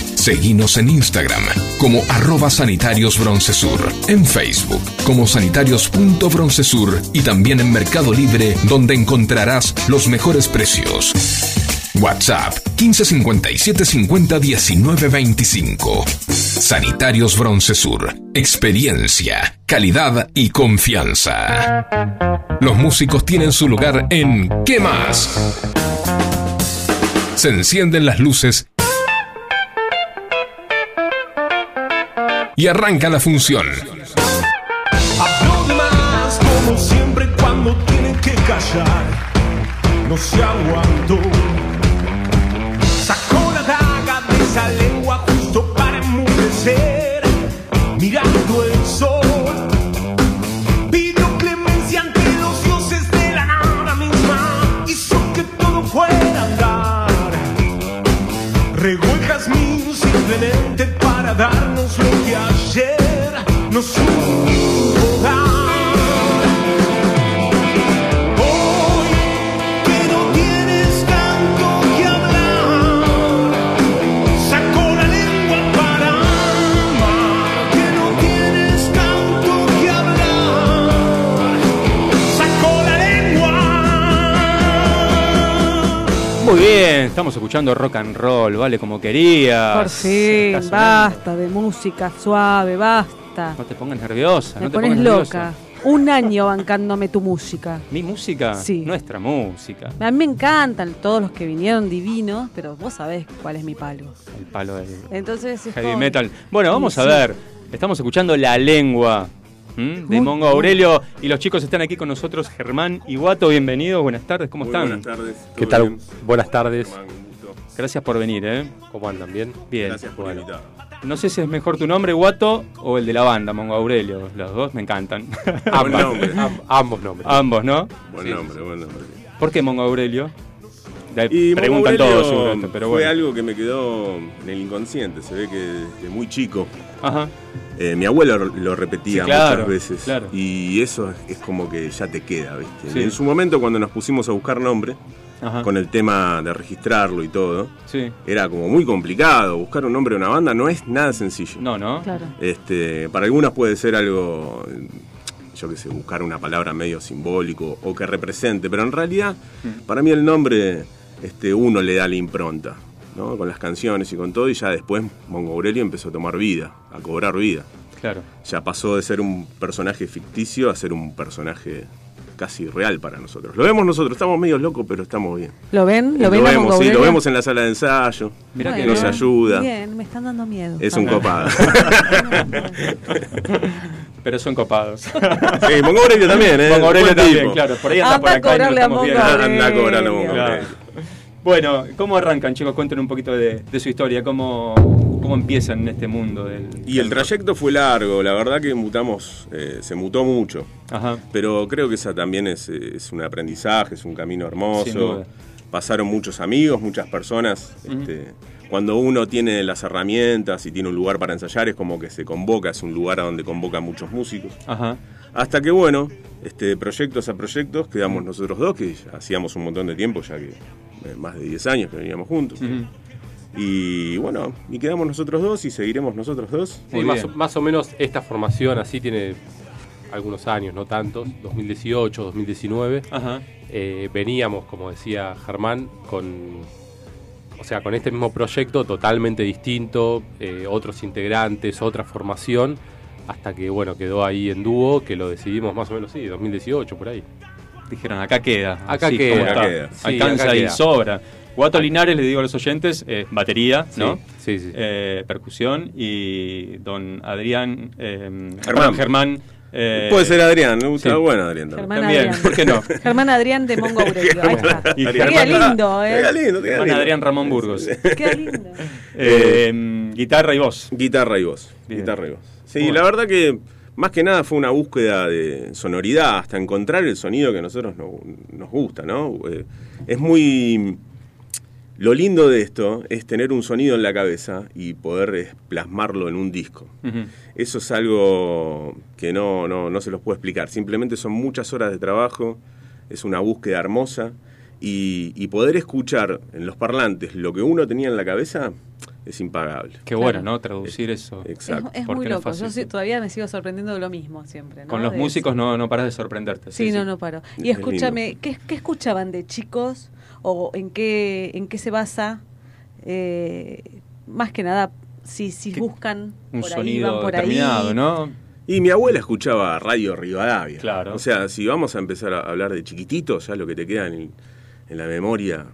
Seguinos en Instagram como arroba sanitarios broncesur, en Facebook como sanitarios.broncesur y también en Mercado Libre donde encontrarás los mejores precios. WhatsApp 1557 50 19 25. Sanitarios Broncesur. Experiencia, calidad y confianza. Los músicos tienen su lugar en ¿Qué más? Se encienden las luces y arranca la función. Estamos escuchando rock and roll, ¿vale? Como querías. Por fin, basta de música suave, basta. No te pongas nerviosa. Me no te pones pongas loca. nerviosa. un año bancándome tu música. ¿Mi música? Sí. Nuestra música. A mí me encantan todos los que vinieron divinos, pero vos sabés cuál es mi palo. El palo del Entonces es heavy como- metal. Bueno, vamos a Sí. ver. Estamos escuchando La Lengua de Mongo Aurelio. Y los chicos están aquí con nosotros, Germán y Guato. Bienvenidos, buenas tardes, ¿cómo Muy están? buenas tardes, ¿Qué ¿todo tal? bien? Buenas tardes. Germán, un gusto. Gracias por venir, ¿eh? ¿Cómo andan? ¿Bien? Bien. Gracias por Bueno. invitar. No sé si es mejor tu nombre, Guato, o el de la banda, Mongo Aurelio. Los dos me encantan. Buen Ambas. nombre. Am- ambos nombres. Ambos, ¿no? Buen Sí, nombre, buen nombre. ¿Por qué Mongo Aurelio? De- Y preguntan Mongo todos, seguro, pero fue bueno. algo que me quedó en el inconsciente. Se ve que desde muy chico. Ajá. eh, mi abuelo lo repetía Sí, claro, muchas veces. claro. Y eso es como que ya te queda, ¿viste? Sí. En su momento, cuando nos pusimos a buscar nombre, Ajá. con el tema de registrarlo y todo, Sí. era como muy complicado. Buscar un nombre de una banda no es nada sencillo. No, ¿no? Claro. Este, para algunas puede ser algo, yo qué sé, buscar una palabra medio simbólico o que represente, pero en realidad, Mm. para mí el nombre, este, uno le da la impronta, ¿no? Con las canciones y con todo, y ya después Mongo Aurelio empezó a tomar vida, a cobrar vida. Claro. Ya pasó de ser un personaje ficticio a ser un personaje casi real para nosotros. Lo vemos nosotros, estamos medio locos, pero estamos bien. ¿Lo ven? ¿Lo, ven a vemos, sí, lo vemos en la sala de ensayo, Mirá que Bueno, nos ayuda. Bien, me están dando miedo. Es un copado. Pero son copados. Sí, Mongo Aurelio también, ¿eh? Mongo Aurelio también, tipo. claro. Por ahí anda, Anda por acá y no estamos. Aurelio. Anda a cobrarle a Mongo Claro. Bueno, ¿cómo arrancan, chicos? Cuenten un poquito de, de su historia. ¿Cómo, ¿Cómo empiezan en este mundo del. Y el trayecto fue largo, la verdad que mutamos, eh, se mutó mucho. Ajá. Pero creo que esa también es, es un aprendizaje, es un camino hermoso. Pasaron muchos amigos, muchas personas. este, cuando uno tiene las herramientas y tiene un lugar para ensayar, es como que se convoca, es un lugar a donde convoca a muchos músicos. Ajá. Hasta que, bueno, este, proyectos a proyectos, quedamos nosotros dos, que hacíamos un montón de tiempo, ya que eh, más de 10 años que veníamos juntos. Y bueno, y quedamos nosotros dos y seguiremos nosotros dos. Sí, más, más o menos esta formación así tiene algunos años, no tantos, 2018, 2019. Ajá. Eh, veníamos, como decía Germán, con, o sea, con este mismo proyecto totalmente distinto, eh, otros integrantes, otra formación, hasta que bueno quedó ahí en dúo, que lo decidimos más o menos sí, 2018 por ahí. Dijeron, acá queda. Acá así queda. Acá queda. Sí, Alcanza acá y sobra. Guato Linares, le digo a los oyentes, eh, batería, Sí, ¿no? Sí, sí. Eh, percusión. Y don Adrián. eh, Germán. Germán. eh, Puede ser Adrián, me gusta sí. bueno Adrián también. Germán También, Adrián. ¿por qué no? Germán Adrián de Mongo Aurelio. Ahí está. Y Queda Germán- lindo, ¿eh? Queda lindo, queda lindo. Adrián Ramón Burgos. Queda lindo. Eh, guitarra y voz. Guitarra y voz. Bien. Guitarra y voz. Sí, Bueno. la verdad que más que nada fue una búsqueda de sonoridad hasta encontrar el sonido que a nosotros no- nos gusta, ¿no? Es muy. Lo lindo de esto es tener un sonido en la cabeza y poder eh, plasmarlo en un disco. Eso es algo que no, no, no se los puedo explicar. Simplemente son muchas horas de trabajo, es una búsqueda hermosa y, y poder escuchar en los parlantes lo que uno tenía en la cabeza es impagable. Qué bueno, ¿no? Traducir eso. Es, Exacto. es muy no es loco. Yo todavía me sigo sorprendiendo de lo mismo siempre. ¿no? Con los De músicos eso. no, no paras de sorprenderte. Sí, no, no paro. Y Es escúchame, ¿qué, qué escuchaban de chicos o en qué, en qué se basa? eh, más que nada, si, si buscan Un por ahí, sonido van por determinado, ahí. ¿no? Y mi abuela escuchaba Radio Rivadavia. Claro. O sea, si vamos a empezar a hablar de chiquititos, ya lo que te queda en, en la memoria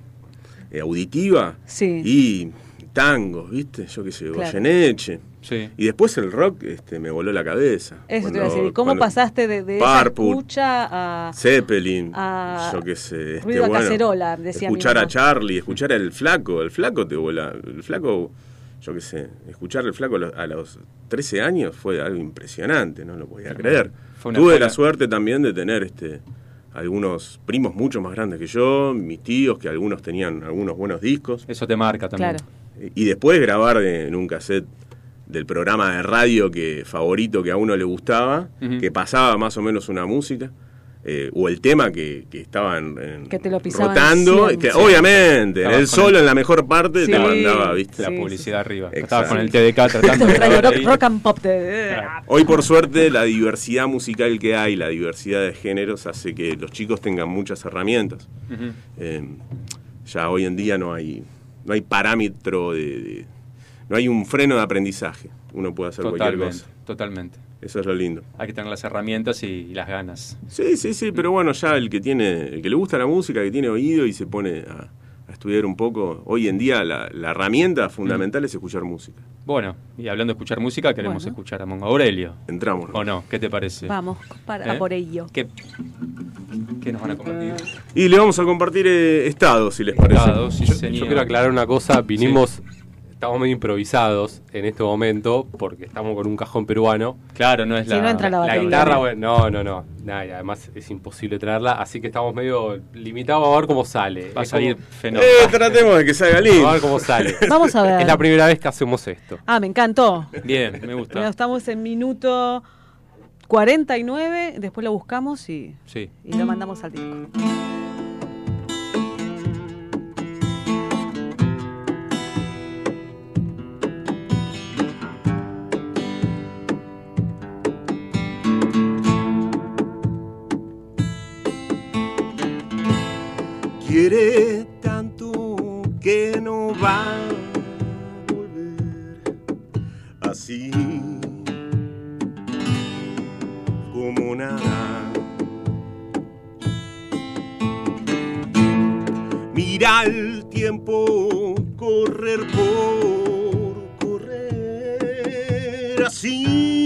eh, auditiva, Sí. y tangos, ¿viste? Yo qué sé, Claro. Goyeneche. Sí. Y después el rock este, me voló la cabeza. Eso te iba a Cuando- decir. ¿Cómo cuando- pasaste de, de esa Purple, escucha a... Zeppelin, a yo qué sé. Este, ruido bueno, cacerola, decía Escuchar a. Charlie, escuchar al flaco. El flaco te vuela. El flaco, yo qué sé. Escuchar al flaco a los- a los 13 años fue algo impresionante, no lo podía creer. Tuve escuela- la suerte también de tener este algunos primos mucho más grandes que yo, mis tíos, que algunos tenían algunos buenos discos. Eso te marca también. Claro. Y después grabar en un cassette del programa de radio que favorito que a uno le gustaba, que pasaba más o menos una música, eh, o el tema que, que estaban en- Que te lo rotando, siempre. Sí. obviamente, Estabas él solo el- en la mejor parte Sí. te mandaba, ¿viste? La Sí, publicidad arriba. Estabas con el TDK tratando de rock, rock and pop. de- Claro. Hoy por suerte la diversidad musical que hay, la diversidad de géneros hace que los chicos tengan muchas herramientas. Eh, ya hoy en día no hay, no hay parámetro de, de- no hay un freno de aprendizaje. Uno puede hacer cualquier cosa. totalmente. Eso es lo lindo. Hay que tener las herramientas y, y las ganas. Sí, sí, sí, pero bueno, ya el que tiene, el que le gusta la música, que tiene oído y se pone a, a estudiar un poco, hoy en día la, la herramienta fundamental es escuchar música. Bueno, y hablando de escuchar música, queremos Bueno. escuchar a Mongo Aurelio. Entramos. ¿O no? ¿Qué te parece? Vamos, para, ¿Eh? a por ello. ¿Qué, qué nos van a compartir? Y le vamos a compartir eh, estados, si les parece. Estados, sí, yo, señor. yo quiero aclarar una cosa, vinimos, estamos medio improvisados en este momento porque estamos con un cajón peruano. Claro, no es Si no entra la La guitarra, bueno, no, no, no, nada, y además es imposible traerla, así que estamos medio limitados a ver cómo sale. Va a salir fenómeno. Eh, tratemos de que salga lindo. A ver cómo sale. Vamos a ver. Es la primera vez que hacemos esto. Ah, me encantó. Bien, me Bueno, gusta. estamos en minuto 49, después lo buscamos y, Sí. y lo mandamos al disco. Quiere tanto que no va a volver así como nada. Mira el tiempo correr por correr así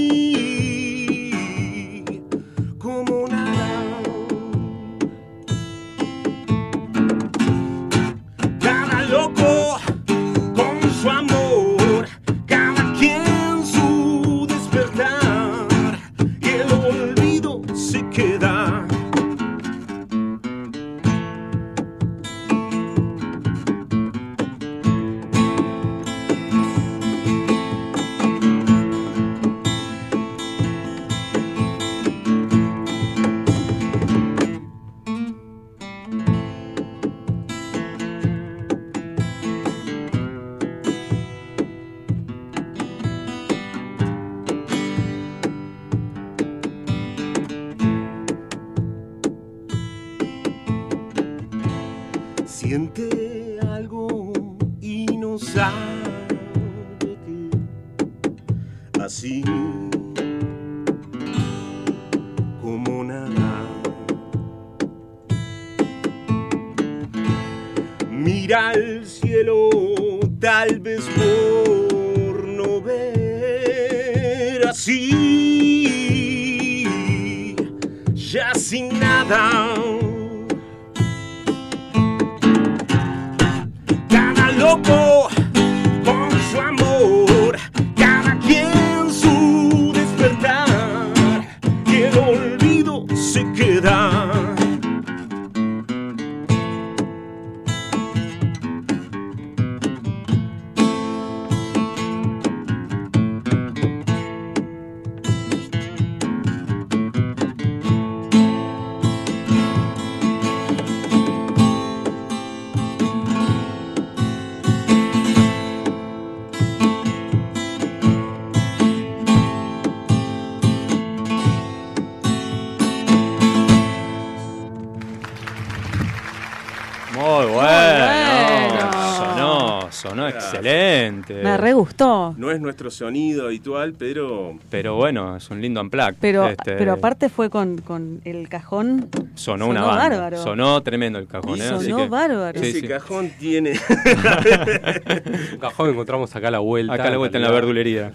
No es nuestro sonido habitual, pero Pero bueno, es un lindo unplug. Pero, Este, pero aparte fue con, con el cajón. sonó una banda. bárbaro. Sonó tremendo el cajón. ¿eh? Así Sonó que- bárbaro. Sí, ese sí. cajón tiene. Un cajón que encontramos acá a la vuelta. Acá a la vuelta en la verdulería.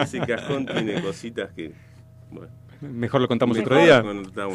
ese cajón tiene cositas que. Bueno, Mejor lo contamos mejor otro día.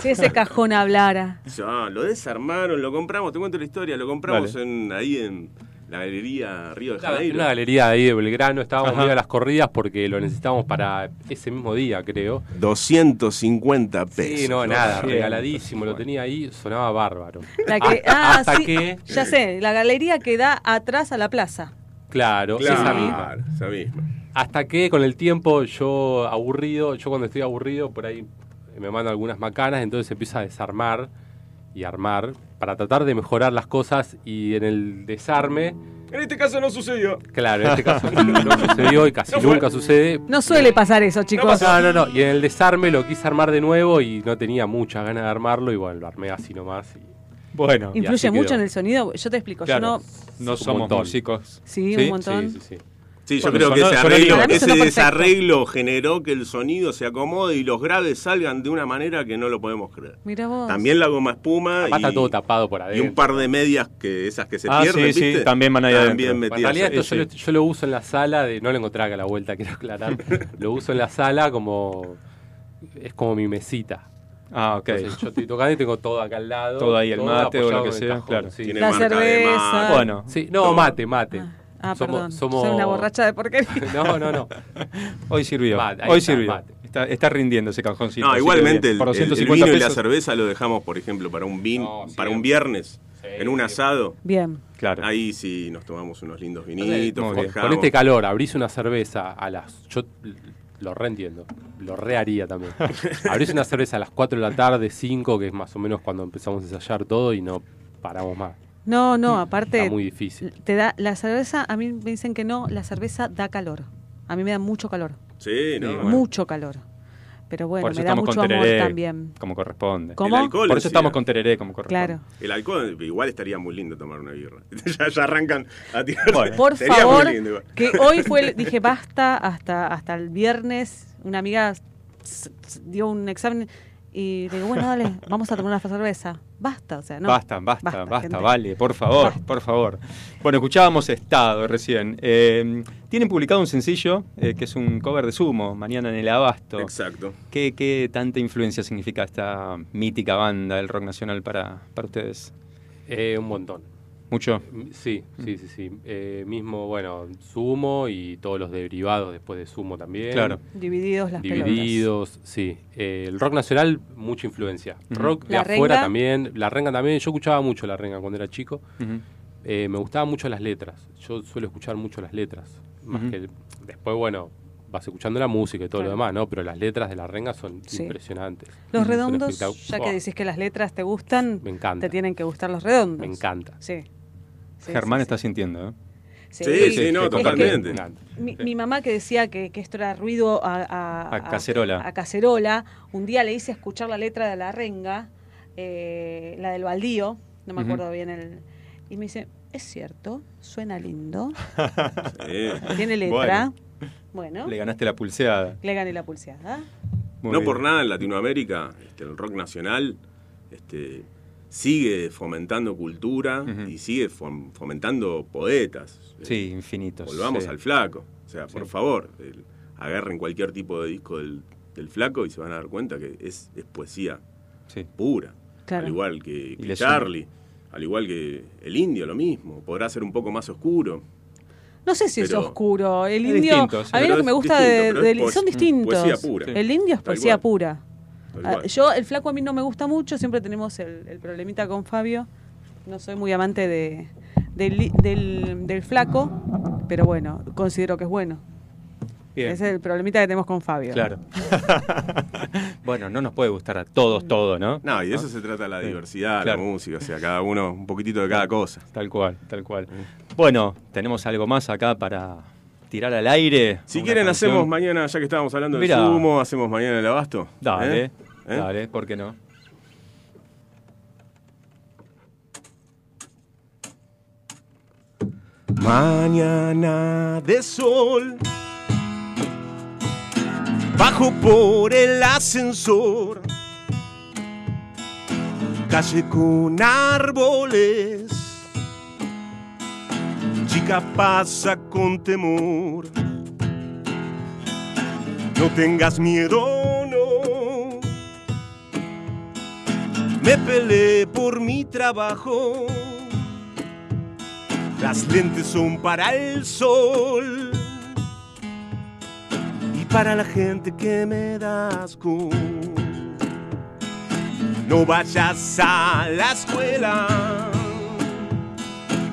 Si ese cajón hablara. Ya, lo desarmaron, lo compramos, te cuento la historia, lo compramos en, ahí en la galería Río de Janeiro. una galería de ahí de Belgrano, estábamos Ajá. a las corridas porque lo necesitábamos para ese mismo día, creo. 250 pesos. Sí, no, nada, regaladísimo, lo tenía ahí, sonaba bárbaro. La que, Hasta- ah, hasta sí, que, ya sé, la galería que da atrás a la plaza. claro, esa misma. Claro, esa misma. Hasta que con el tiempo yo aburrido, yo cuando estoy aburrido por ahí me mando algunas macanas, entonces empiezo a desarmar y armar para tratar de mejorar las cosas y en el desarme, En este caso no sucedió. claro, en este caso no, no sucedió y casi No nunca sucede. No suele pasar eso, chicos. No, no, no, y en el desarme lo quise armar de nuevo y no tenía muchas ganas de armarlo y bueno, lo armé así nomás. Y, Bueno, Influye mucho quedó. en el sonido. Yo te explico, claro, yo no. no Un somos montón. músicos. Sí, un montón. sí, sí, sí. Sí, yo creo que ese arreglo, desarreglo generó que el sonido se acomode y los graves salgan de una manera que no lo podemos creer. Mira vos. También la goma espuma y, está todo tapado por y adentro. un par de medias que esas que se Ah, pierden, sí, sí, ¿viste? también van ahí También adentro. metidas En realidad esto yo, lo, yo lo uso en la sala, de, no lo encontré acá a la vuelta, quiero aclarar. lo uso en la sala como... Es como mi mesita. Ah, ok. Entonces, yo estoy tocando y tengo todo acá al lado. Todo ahí, el mate o apoyado lo que sea, cajón, claro. sí. Tiene La marca de cerveza. mate. Bueno, Sí, no, mate, mate. Ah, Somos- perdón. somos- Soy una borracha de porquería. No, no, no. hoy sirvió. Mate, hoy está, sirvió. Está, está rindiendo ese cajoncito. No, igualmente el, Por el- el 250 vino y la pesos. cerveza lo dejamos, por ejemplo, para un vin, No, para un viernes, Sí, en un asado. Bien. Claro. Ahí sí nos tomamos unos lindos vinitos. Con este calor, abrís una cerveza a las. Yo lo reentiendo, lo reharía también. abrís una cerveza a las 4 de la tarde, 5, que es más o menos cuando empezamos a ensayar todo y no paramos más. No, no, aparte. Está muy difícil. Te da la cerveza, a mí me dicen que no, la cerveza da calor. A mí me da mucho calor. Sí, no, bueno. Mucho calor. Pero bueno, Por eso me da estamos mucho con amor tereré, también. como corresponde. ¿Cómo? El alcohol Por eso decía. estamos con tereré como corresponde. Claro. El alcohol, igual estaría muy lindo tomar una birra. ya, ya arrancan a tirar. Bueno. Por Sería favor, muy lindo igual. que hoy fue, el- dije basta hasta hasta el viernes. Una amiga dio un examen y digo, bueno, dale, vamos a tomar una cerveza. Basta, o sea, no. basta, basta, basta, vale, por favor, por favor. Bueno, escuchábamos Estado recién. Eh, tienen publicado un sencillo eh, que es un cover de Sumo, Mañana en el Abasto. Exacto. ¿Qué, qué tanta influencia significa esta mítica banda del rock nacional para, para ustedes? Eh, un montón. ¿Mucho? Sí, sí, sí, sí. Eh, mismo, bueno, Sumo y todos los derivados después de Sumo también. Claro. Divididos las pelotas. Divididos, sí. Eh, el rock nacional, mucha influencia. Rock de La afuera renga. también. La renga también. Yo escuchaba mucho la renga cuando era chico. Eh, me gustaban mucho las letras. Yo suelo escuchar mucho las letras. Más que después, bueno, vas escuchando la música y todo lo demás, ¿no? Pero las letras de la renga son Sí. impresionantes. Los redondos, ya que decís que las letras te gustan, Me encanta. te tienen que gustar los redondos. Me encanta. Sí. Sí, Germán sí, está sí. sintiendo, ¿eh? Sí, sí, no, totalmente. Mi, mi mamá que decía que, que esto era ruido a, a- A cacerola. a cacerola, un día le hice escuchar la letra de la renga, eh, la del baldío, no me acuerdo bien el... Y me dice, es cierto, suena lindo, Sí. tiene letra. Bueno, Le ganaste la pulseada. le gané la pulseada. Muy no bien. por nada en Latinoamérica, este, el rock nacional este, sigue fomentando cultura y sigue fom- fomentando poetas. Sí, infinitos. Volvamos sí. al flaco. O sea, por Sí. favor, el- agarren cualquier tipo de disco del, del flaco y se van a dar cuenta que es, es poesía Sí. pura. Claro. Al igual que, Charlie, al igual que el indio, lo mismo. Podrá ser un poco más oscuro. No sé si Pero- es oscuro. El Es indio, distinto, sí. a mí Pero lo que me gusta distinto, de, son distintos. poesía pura. El indio es Tal poesía pura. Ah, yo, el flaco a mí no me gusta mucho, siempre tenemos el, el problemita con Fabio. No soy muy amante de, del, li- del, del flaco, pero bueno, considero que es bueno. Bien. Ese es el problemita que tenemos con Fabio. Claro. bueno, no nos puede gustar a todos todo, ¿no? No, y de eso se trata la Sí. diversidad, Claro. la música, o sea, cada uno un poquitito de cada cosa. Tal cual, tal cual. Bueno, tenemos algo más acá para tirar al aire. Si quieren, canción. hacemos mañana, ya que estábamos hablando del Mirá. sumo, hacemos mañana el abasto. Dale, ¿Eh? ¿Eh? dale, ¿por qué no? Mañana de sol. Bajo por el ascensor. Calle con árboles. Chica pasa con temor. No tengas miedo, no. Me peleé por mi trabajo. Las lentes son para el sol y para la gente que me da asco. No vayas a la escuela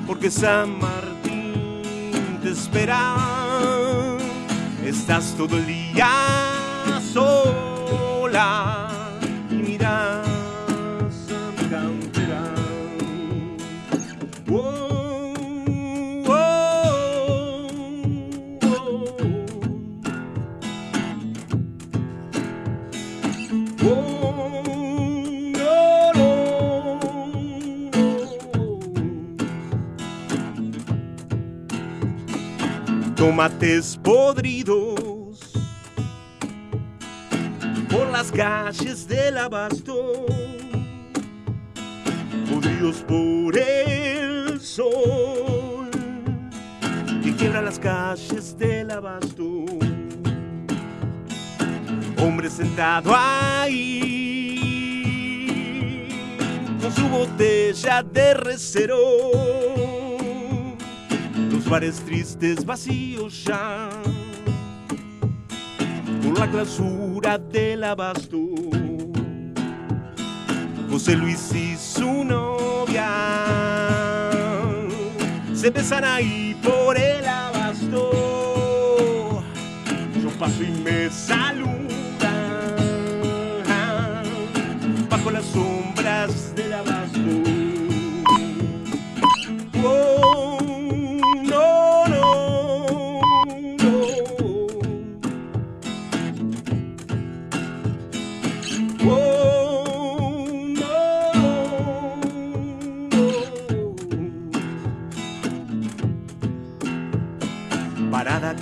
porque San Martín te espera. Estás todo el día sola tomates podridos por las calles del abasto, podridos por el sol que quiebra las calles del abasto. Hombre sentado ahí con su botella de recero los bares tristes vacíos ya por la clausura del abasto. José Luis y su novia se besan ahí por el abasto. Yo paso y me saludan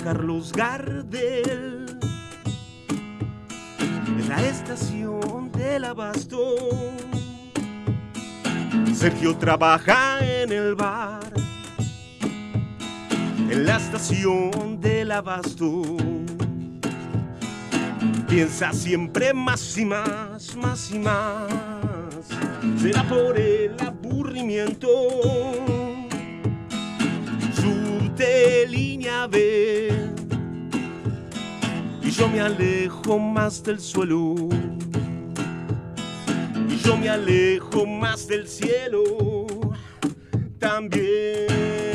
Carlos Gardel en la estación del abasto. Sergio trabaja en el bar, en la estación del abasto. Piensa siempre más y más, más y más. Será por el aburrimiento. Subte línea B. Y yo me alejo más del suelo. Y yo me alejo más del cielo. También.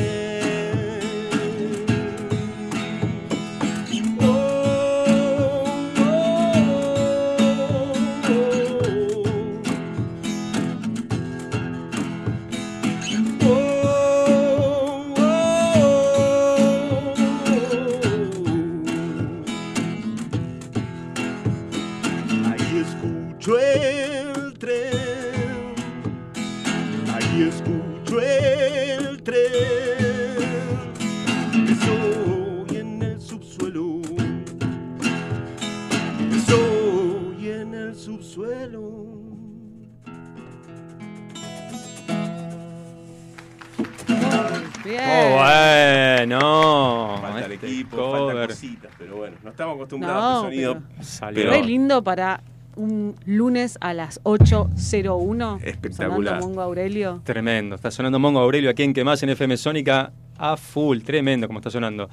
Salió. Re lindo para un lunes a las 8.01. Espectacular. sonando Mongo Aurelio. Tremendo. Está sonando Mongo Aurelio aquí en Que Más en FM Sónica a full. Tremendo como está sonando.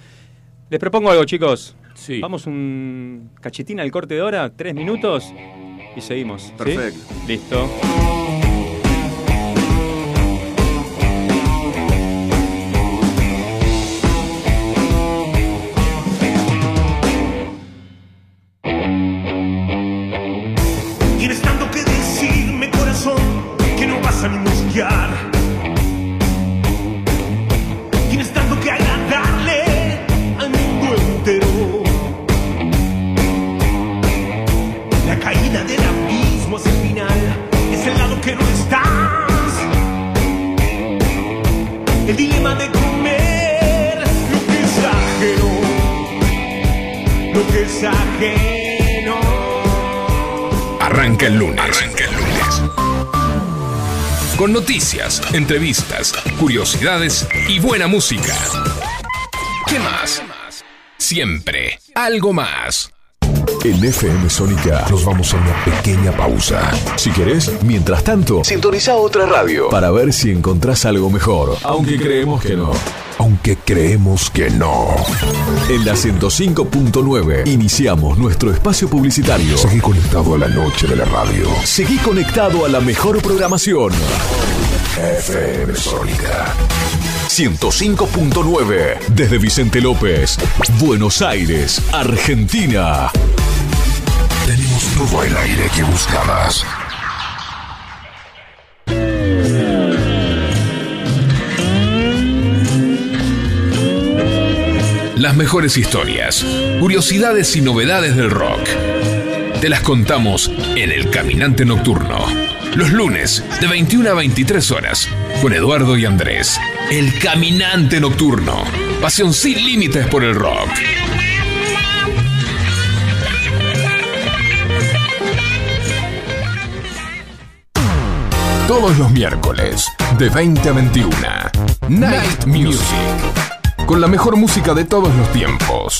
Les propongo algo, chicos. Sí. Vamos un cachitín al corte de hora, tres minutos y seguimos. ¿sí? Perfecto. Listo. Entrevistas, curiosidades y buena música. ¿Qué más? Siempre algo más. En FM Sónica nos vamos a una pequeña pausa. Si querés, mientras tanto, sintoniza otra radio para ver si encontrás algo mejor. Aunque creemos que no. Aunque creemos que no. En la 105.9 iniciamos nuestro espacio publicitario. Seguí conectado a la noche de la radio. Seguí conectado a la mejor programación. FM Sónica. 105.9 desde Vicente López, Buenos Aires, Argentina. Tenemos todo el aire que buscabas. Las mejores historias, curiosidades y novedades del rock. Te las contamos en El Caminante Nocturno. Los lunes de 21 a 23 horas con Eduardo y Andrés. El Caminante Nocturno. Pasión sin límites por el rock. Todos los miércoles, de 20 a 21. Night Music. Con la mejor música de todos los tiempos.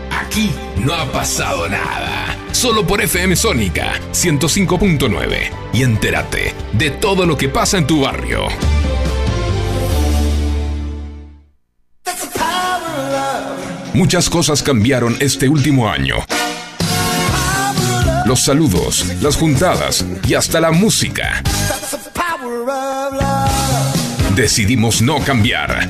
Aquí no ha pasado nada. Solo por FM Sónica 105.9. Y entérate de todo lo que pasa en tu barrio. Muchas cosas cambiaron este último año. Los saludos, las juntadas y hasta la música. Decidimos no cambiar.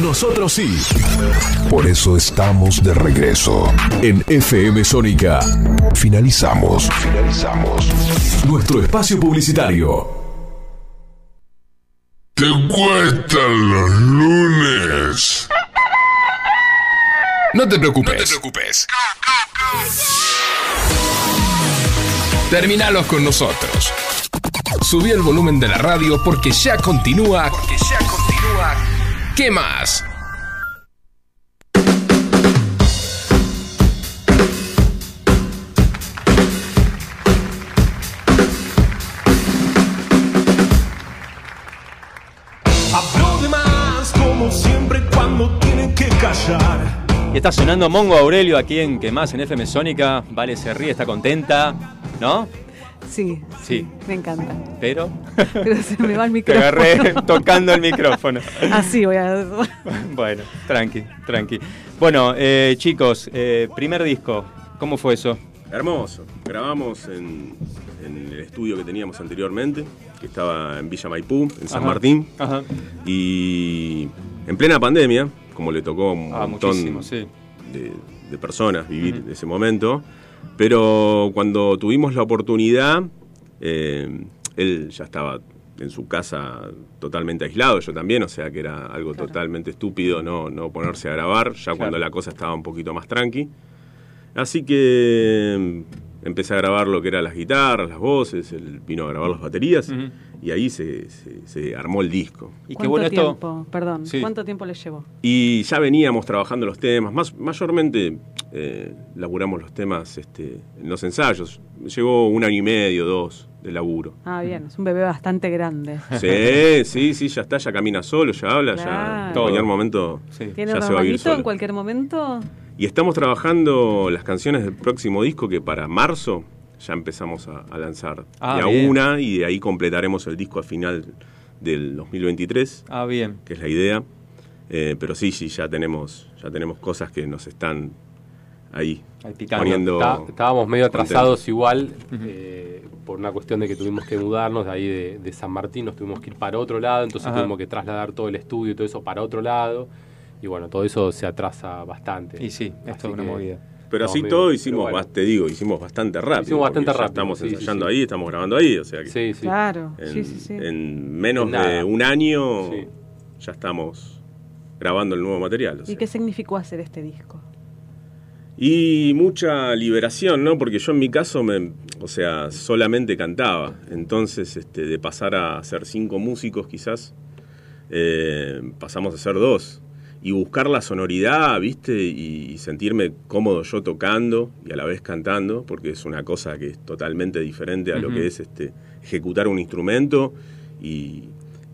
Nosotros sí. Por eso estamos de regreso. En FM Sónica. Finalizamos. Finalizamos. Nuestro espacio publicitario. ¿Te cuestan los lunes? No te preocupes. No te preocupes. Terminalos con nosotros. Subí el volumen de la radio porque ya continúa. Porque ya continúa. ¿Qué más? Habló de más como siempre cuando tienen que callar. Y está sonando Mongo Aurelio aquí en Que Más en FM Sónica. Vale, se ríe, está contenta, ¿no? Sí, Sí. me encanta. Pero Pero se me va el te micrófono. agarré tocando el micrófono. Así voy a. Bueno, tranqui, tranqui. Bueno, eh, chicos, eh, primer disco, ¿cómo fue eso? Hermoso. Grabamos en, en el estudio que teníamos anteriormente, que estaba en Villa Maipú, en San Ajá, Martín. ajá. Y en plena pandemia, como le tocó a un Ah, montón sí. de, de personas vivir ese momento. Pero cuando tuvimos la oportunidad, eh, él ya estaba en su casa totalmente aislado, yo también, o sea que era algo totalmente estúpido no, no ponerse a grabar, ya cuando la cosa estaba un poquito más tranqui. Así que empecé a grabar lo que eran las guitarras, las voces, él vino a grabar las baterías. Y ahí se, se- se armó el disco. Y qué ¿Cuánto bueno esto. tiempo? Perdón, Sí. ¿cuánto tiempo le llevó? Y ya veníamos trabajando los temas, más, mayormente eh, laburamos los temas este, en los ensayos. Llevó un año y medio, dos de laburo. Ah, bien, es un bebé bastante grande. Sí, sí, sí, ya está, ya camina solo, ya habla, ya Claro. en cualquier momento ¿Tiene ya se va a ir hermanito en solo. cualquier momento? Y estamos trabajando las canciones del próximo disco que para marzo ya empezamos a, a lanzar Ah, de a bien. una y de ahí completaremos el disco a final del 2023. Ah, bien. Que es la idea. Eh, pero sí, sí, ya tenemos, ya tenemos cosas que nos están ahí, poniendo... Está- estábamos medio atrasados contento. igual eh, por una cuestión de que tuvimos que mudarnos de ahí de, de San Martín, nos tuvimos que ir para otro lado, entonces Ajá. tuvimos que trasladar todo el estudio y todo eso para otro lado. Y bueno, todo eso se atrasa bastante. Y sí, es toda una movida. Pero así todo hicimos, bueno. te digo, hicimos bastante rápido. Hicimos bastante rápido, Estamos sí, ensayando sí. ahí, estamos grabando ahí, o sea que Sí, sí. Claro, en, sí, sí, sí. en menos nada. de un año Sí. ya estamos grabando el nuevo material. o sea. ¿Y qué significó hacer este disco? Y mucha liberación, ¿no? Porque yo en mi caso, me, o sea, solamente cantaba. Entonces, este, de pasar a ser cinco músicos quizás, eh, pasamos a ser dos. Y buscar la sonoridad, ¿viste? Y sentirme cómodo yo tocando y a la vez cantando, porque es una cosa que es totalmente diferente a lo que es este, ejecutar un instrumento y,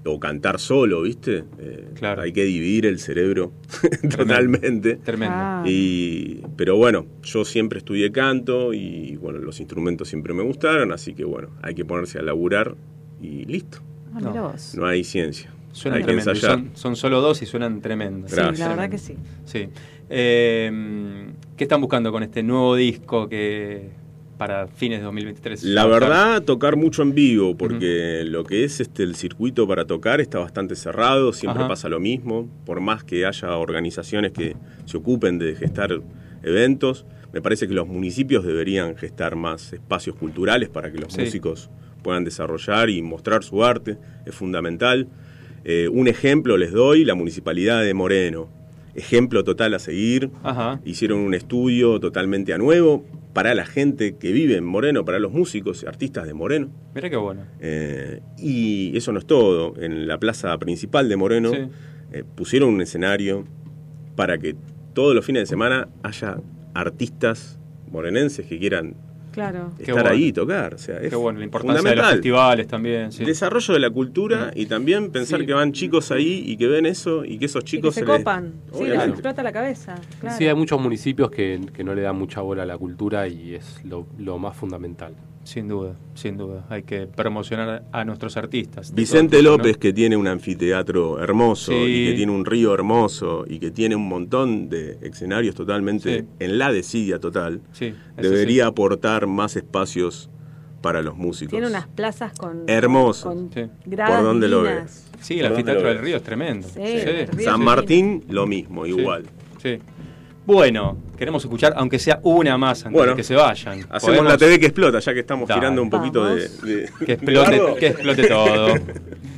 o cantar solo, ¿viste? Eh, Claro. Hay que dividir el cerebro totalmente. Tremendo. Ah. Y, pero bueno, yo siempre estudié canto y bueno, los instrumentos siempre me gustaron, así que bueno, hay que ponerse a laburar y listo. Ah, No. No hay ciencia. Suenan. Son, son solo dos y suenan tremendos. Sí, Gracias. la verdad que sí. Sí. Eh, ¿Qué están buscando con este nuevo disco que para fines de 2023? La verdad, tocar mucho en vivo, porque lo que es este el circuito para tocar está bastante cerrado, siempre Ajá. pasa lo mismo, por más que haya organizaciones que se ocupen de gestar eventos, me parece que los municipios deberían gestar más espacios culturales para que los Sí. músicos puedan desarrollar y mostrar su arte, es fundamental. Eh, un ejemplo les doy, la Municipalidad de Moreno. Ejemplo total a seguir. Ajá. Hicieron un estudio totalmente a nuevo para la gente que vive en Moreno, para los músicos y artistas de Moreno. Mira qué bueno. Eh, y eso no es todo. En la plaza principal de Moreno Sí. eh, pusieron un escenario para que todos los fines de semana haya artistas morenenses que quieran Claro. Estar bueno. ahí y tocar. O sea, es Qué bueno, la importancia de los fundamental. festivales también. Sí. Desarrollo de la cultura y también pensar Sí. que van chicos ahí y que ven eso y que esos Y que chicos se les- copan. Sí, les explota la cabeza. Claro. Sí, hay muchos municipios que, que no le dan mucha bola a la cultura y es lo, lo más fundamental. Sin duda, sin duda. Hay que promocionar a nuestros artistas. Vicente todo López, que tiene un anfiteatro hermoso Sí. y que tiene un río hermoso y que tiene un montón de escenarios totalmente Sí. en la desidia total. Sí, debería sí. aportar más espacios para los músicos. Tiene unas plazas con. Hermoso. Con Sí. ¿Por dónde lo ves? Sí, el ¿Por dónde anfiteatro del río es tremendo. Sí, río San Martín, lo mismo, igual. Sí. Bueno, queremos escuchar, aunque sea una más antes Bueno, de que se vayan. Hacemos ¿Podemos? la TV que explota, ya que estamos Dale. tirando un poquito de, de- Que explote, que explote todo.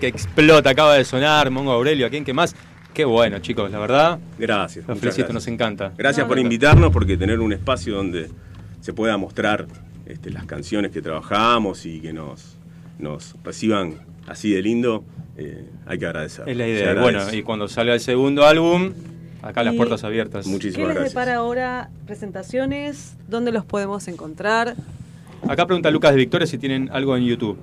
que explota, acaba de sonar. Mongo Aurelio, ¿a quién que más? Qué bueno, chicos, la verdad. Gracias. Los felicito, gracias. nos encanta. Gracias por invitarnos, porque tener un espacio donde se pueda mostrar este, las canciones que trabajamos y que nos, nos reciban así de lindo, eh, hay que agradecer. Es la idea. Bueno, y cuando salga el segundo álbum, acá las puertas abiertas. ¿Qué Muchísimas les gracias. depara ahora presentaciones? ¿Dónde los podemos encontrar? Acá pregunta Lucas de Victoria si tienen algo en YouTube.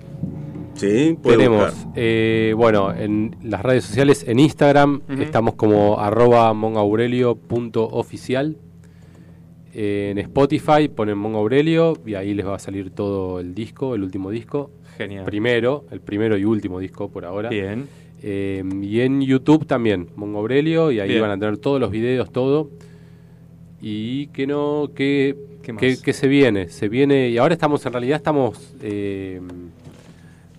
Sí, Tenemos, eh, bueno, en las redes sociales, en Instagram, estamos como arroba mongaurelio.oficial. En Spotify ponen Mongo Aurelio y ahí les va a salir todo el disco, el último disco. Genial. Primero, el primero y último disco por ahora. Bien. Eh, y en YouTube también, Mongo Aurelio, y ahí Bien. van a tener todos los videos, todo. Y que no, que, ¿Qué más? que, que se viene, se viene, y ahora estamos, en realidad estamos eh,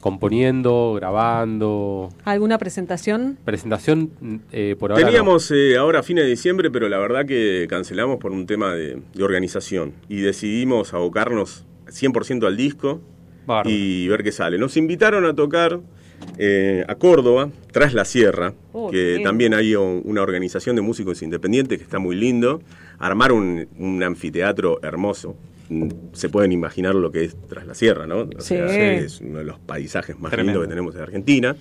componiendo, grabando, ¿Alguna presentación? presentación eh, por ahora. no. Teníamos eh, ahora a fines de diciembre, pero la verdad que cancelamos por un tema de, de organización y decidimos abocarnos 100% al disco y ver qué sale. Nos invitaron a tocar eh, a Córdoba, tras la Sierra, Oh, que también hay un- una organización de músicos independientes que está muy lindo. Armar un, un anfiteatro hermoso. Se pueden imaginar lo que es tras la Sierra, ¿no? O Sí. sea, es uno de los paisajes más Tremendo. lindos que tenemos en Argentina.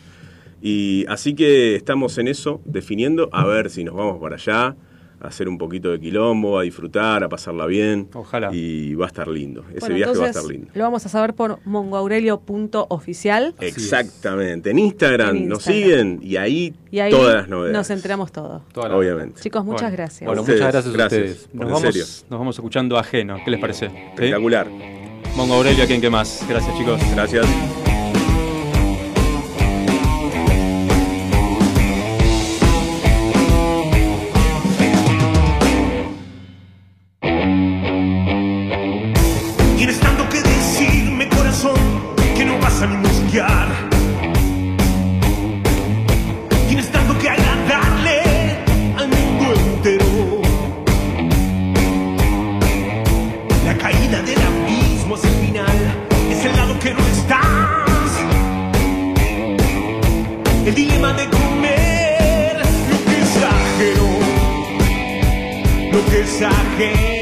Y así que estamos en eso, definiendo, a ver si nos vamos para allá, a hacer un poquito de quilombo, a disfrutar, a pasarla bien. Ojalá. Y va a estar lindo. Ese Bueno, viaje va a estar lindo. Lo vamos a saber por mongoaurelio.oficial. Exactamente. En Instagram, En nos Instagram. siguen y ahí, Y ahí todas las novedades. nos enteramos todo. Toda la- Obviamente. Chicos, muchas Bueno. gracias. Bueno, Ustedes, muchas gracias a gracias. ustedes. Por Nos serio. vamos, nos vamos escuchando ajeno. ¿Qué les parece? ¿Sí? Espectacular. Mongo Aurelio, ¿a quién que más? Gracias, chicos. Gracias. Lo que es ajeno.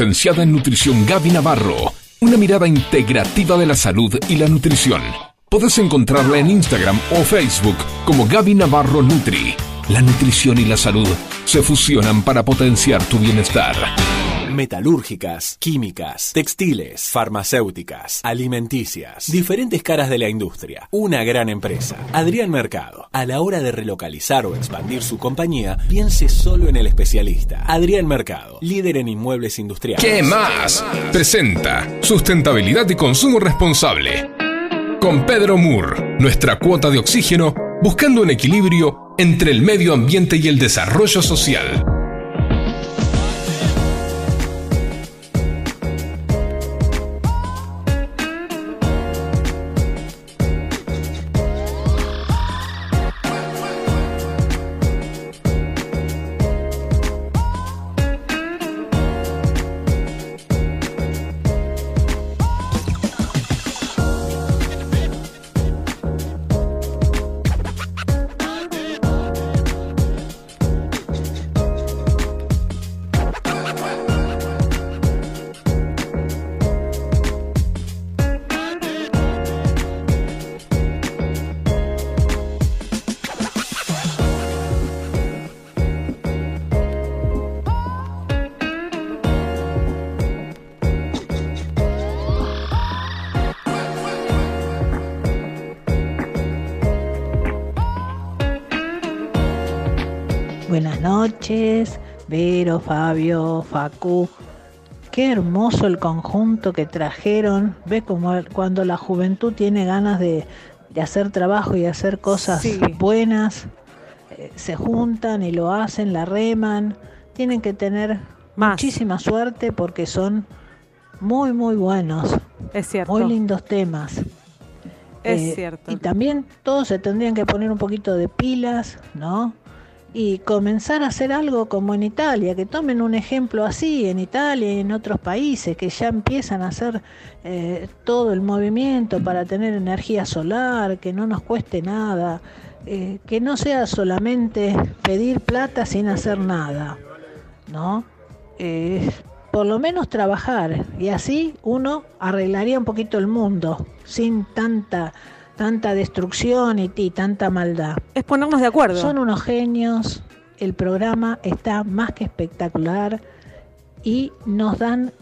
Licenciada en Nutrición Gaby Navarro. Una mirada integrativa de la salud y la nutrición. Podés encontrarla en Instagram o Facebook como Gaby Navarro Nutri. La nutrición y la salud se fusionan para potenciar tu bienestar. Metalúrgicas, químicas, textiles, farmacéuticas, alimenticias, diferentes caras de la industria. Una gran empresa. Adrián Mercado. A la hora de relocalizar o expandir su compañía, piense solo en el especialista. Adrián Mercado, líder en inmuebles industriales. ¿Qué más? Presenta Sustentabilidad y Consumo Responsable. Con Pedro Moore, nuestra cuota de oxígeno, buscando un equilibrio entre el medio ambiente y el desarrollo social. Noches, Vero, Fabio, Facu. Qué hermoso el conjunto que trajeron. Ve como cuando la juventud tiene ganas de, de hacer trabajo y hacer cosas Sí. buenas, eh, se juntan y lo hacen, la reman. Tienen que tener muchísima suerte porque son muy, muy buenos. Es cierto. Muy lindos temas. Es Eh, cierto. Y también todos se tendrían que poner un poquito de pilas, ¿no? Y comenzar a hacer algo como en Italia, que tomen un ejemplo así en Italia y en otros países, que ya empiezan a hacer eh, todo el movimiento para tener energía solar, que no nos cueste nada, eh, que no sea solamente pedir plata sin hacer nada, ¿no? Eh, por lo menos trabajar y así uno arreglaría un poquito el mundo sin tanta tanta destrucción y, y tanta maldad. Es ponernos de acuerdo. Son unos genios, el programa está más que espectacular y nos dan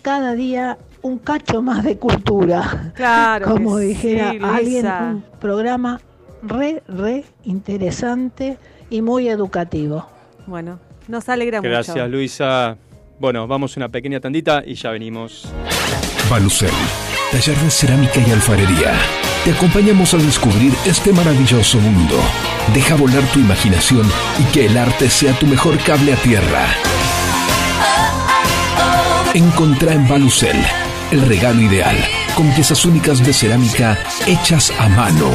cada día un cacho más de cultura. Claro Como sí, dijera alguien, un programa re, re interesante y muy educativo. Bueno, nos alegra mucho. Gracias, Luisa. Bueno, vamos a una pequeña tandita y ya venimos. Balucel, taller de cerámica y alfarería. Te acompañamos a descubrir este maravilloso mundo. Deja volar tu imaginación y que el arte sea tu mejor cable a tierra. Encontrá en Balucel el regalo ideal, con piezas únicas de cerámica hechas a mano.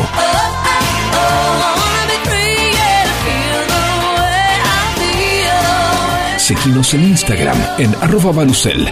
Seguinos en Instagram en arroba Balucel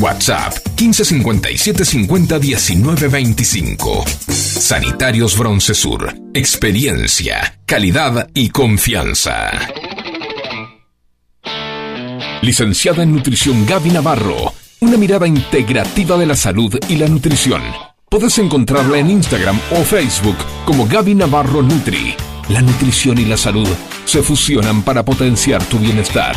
WhatsApp 1557 50 19 25. Sanitarios Broncesur. Experiencia, calidad y confianza. Licenciada en Nutrición Gaby Navarro. Una mirada integrativa de la salud y la nutrición. Podés encontrarla en Instagram o Facebook como Gaby Navarro Nutri. La nutrición y la salud se fusionan para potenciar tu bienestar.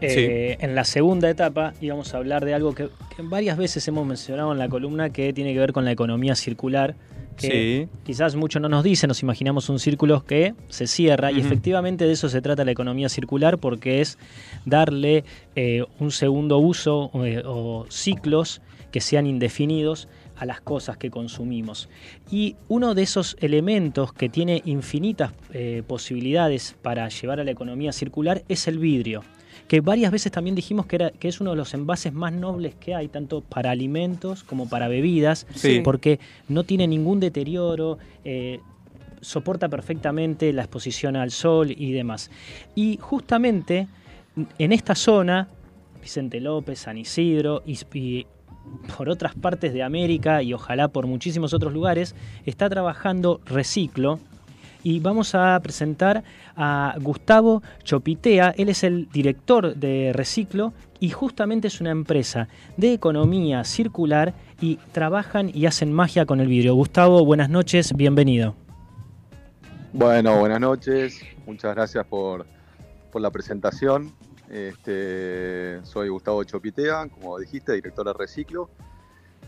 eh, en la segunda etapa íbamos a hablar de algo que, que varias veces hemos mencionado en la columna que tiene que ver con la economía circular. Que Sí. quizás mucho no nos dice, nos imaginamos un círculo que se cierra y efectivamente de eso se trata la economía circular porque es darle eh, un segundo uso eh, o ciclos que sean indefinidos a las cosas que consumimos. Y uno de esos elementos que tiene infinitas eh, posibilidades para llevar a la economía circular es el vidrio, que varias veces también dijimos que, era, que es uno de los envases más nobles que hay, tanto para alimentos como para bebidas, Sí. porque no tiene ningún deterioro. eh, soporta perfectamente la exposición al sol y demás. Y justamente en esta zona, Vicente López, San Isidro y, y por otras partes de América y ojalá por muchísimos otros lugares, está trabajando Reciclo. Y vamos a presentar a Gustavo Chopitea. Él es el director de Reciclo y justamente es una empresa de economía circular y trabajan y hacen magia con el vidrio. Gustavo, buenas noches, bienvenido. Bueno, buenas noches. Muchas gracias por, por la presentación. Este, soy Gustavo Chopitea, como dijiste, director de Reciclo.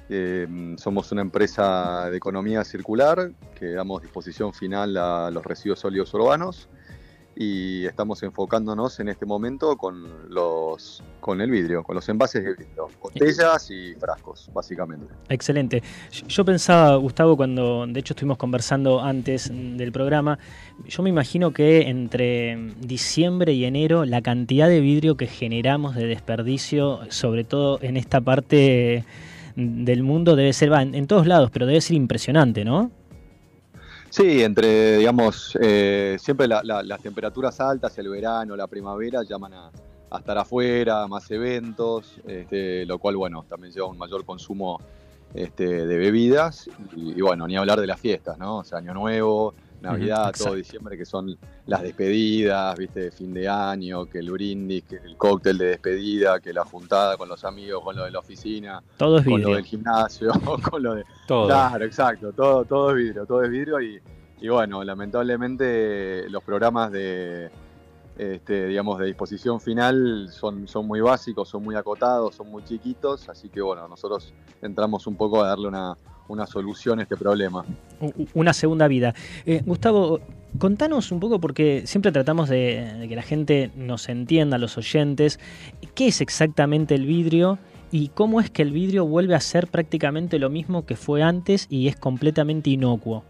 Eh, somos una empresa de economía circular que damos disposición final a los residuos sólidos urbanos y estamos enfocándonos en este momento con los con el vidrio, con los envases de vidrio, botellas y frascos, básicamente. Excelente. Yo- pensaba, Gustavo, cuando de hecho estuvimos conversando antes del programa, yo me imagino que entre diciembre y enero la cantidad de vidrio que generamos de desperdicio, sobre todo en esta parte del mundo, debe ser, va, en, todos lados, pero debe ser impresionante, ¿no? Sí, entre, digamos, eh, siempre la- la- las temperaturas altas, el verano, la primavera, llaman a, a estar afuera, más eventos, este, lo cual, bueno, también lleva un mayor consumo este, de bebidas y, y, bueno, ni hablar de las fiestas, ¿no? O sea, Año Nuevo, Navidad, todo diciembre, que son las despedidas, viste, de fin de año, que el brindis, que el cóctel de despedida, que la juntada con los amigos, con lo de la oficina, Todo es con lo del gimnasio, con lo de... Todo. Claro, exacto, todo, todo es vidrio, todo es vidrio y, y bueno, lamentablemente los programas de, este, digamos, de disposición final son, son muy básicos, son muy acotados, son muy chiquitos, así que bueno, nosotros entramos un poco a darle una, una solución a este problema. Una segunda vida. Eh, Gustavo, contanos un poco, porque siempre tratamos de, de que la gente nos entienda, los oyentes, qué es exactamente el vidrio y cómo es que el vidrio vuelve a ser prácticamente lo mismo que fue antes y es completamente inocuo.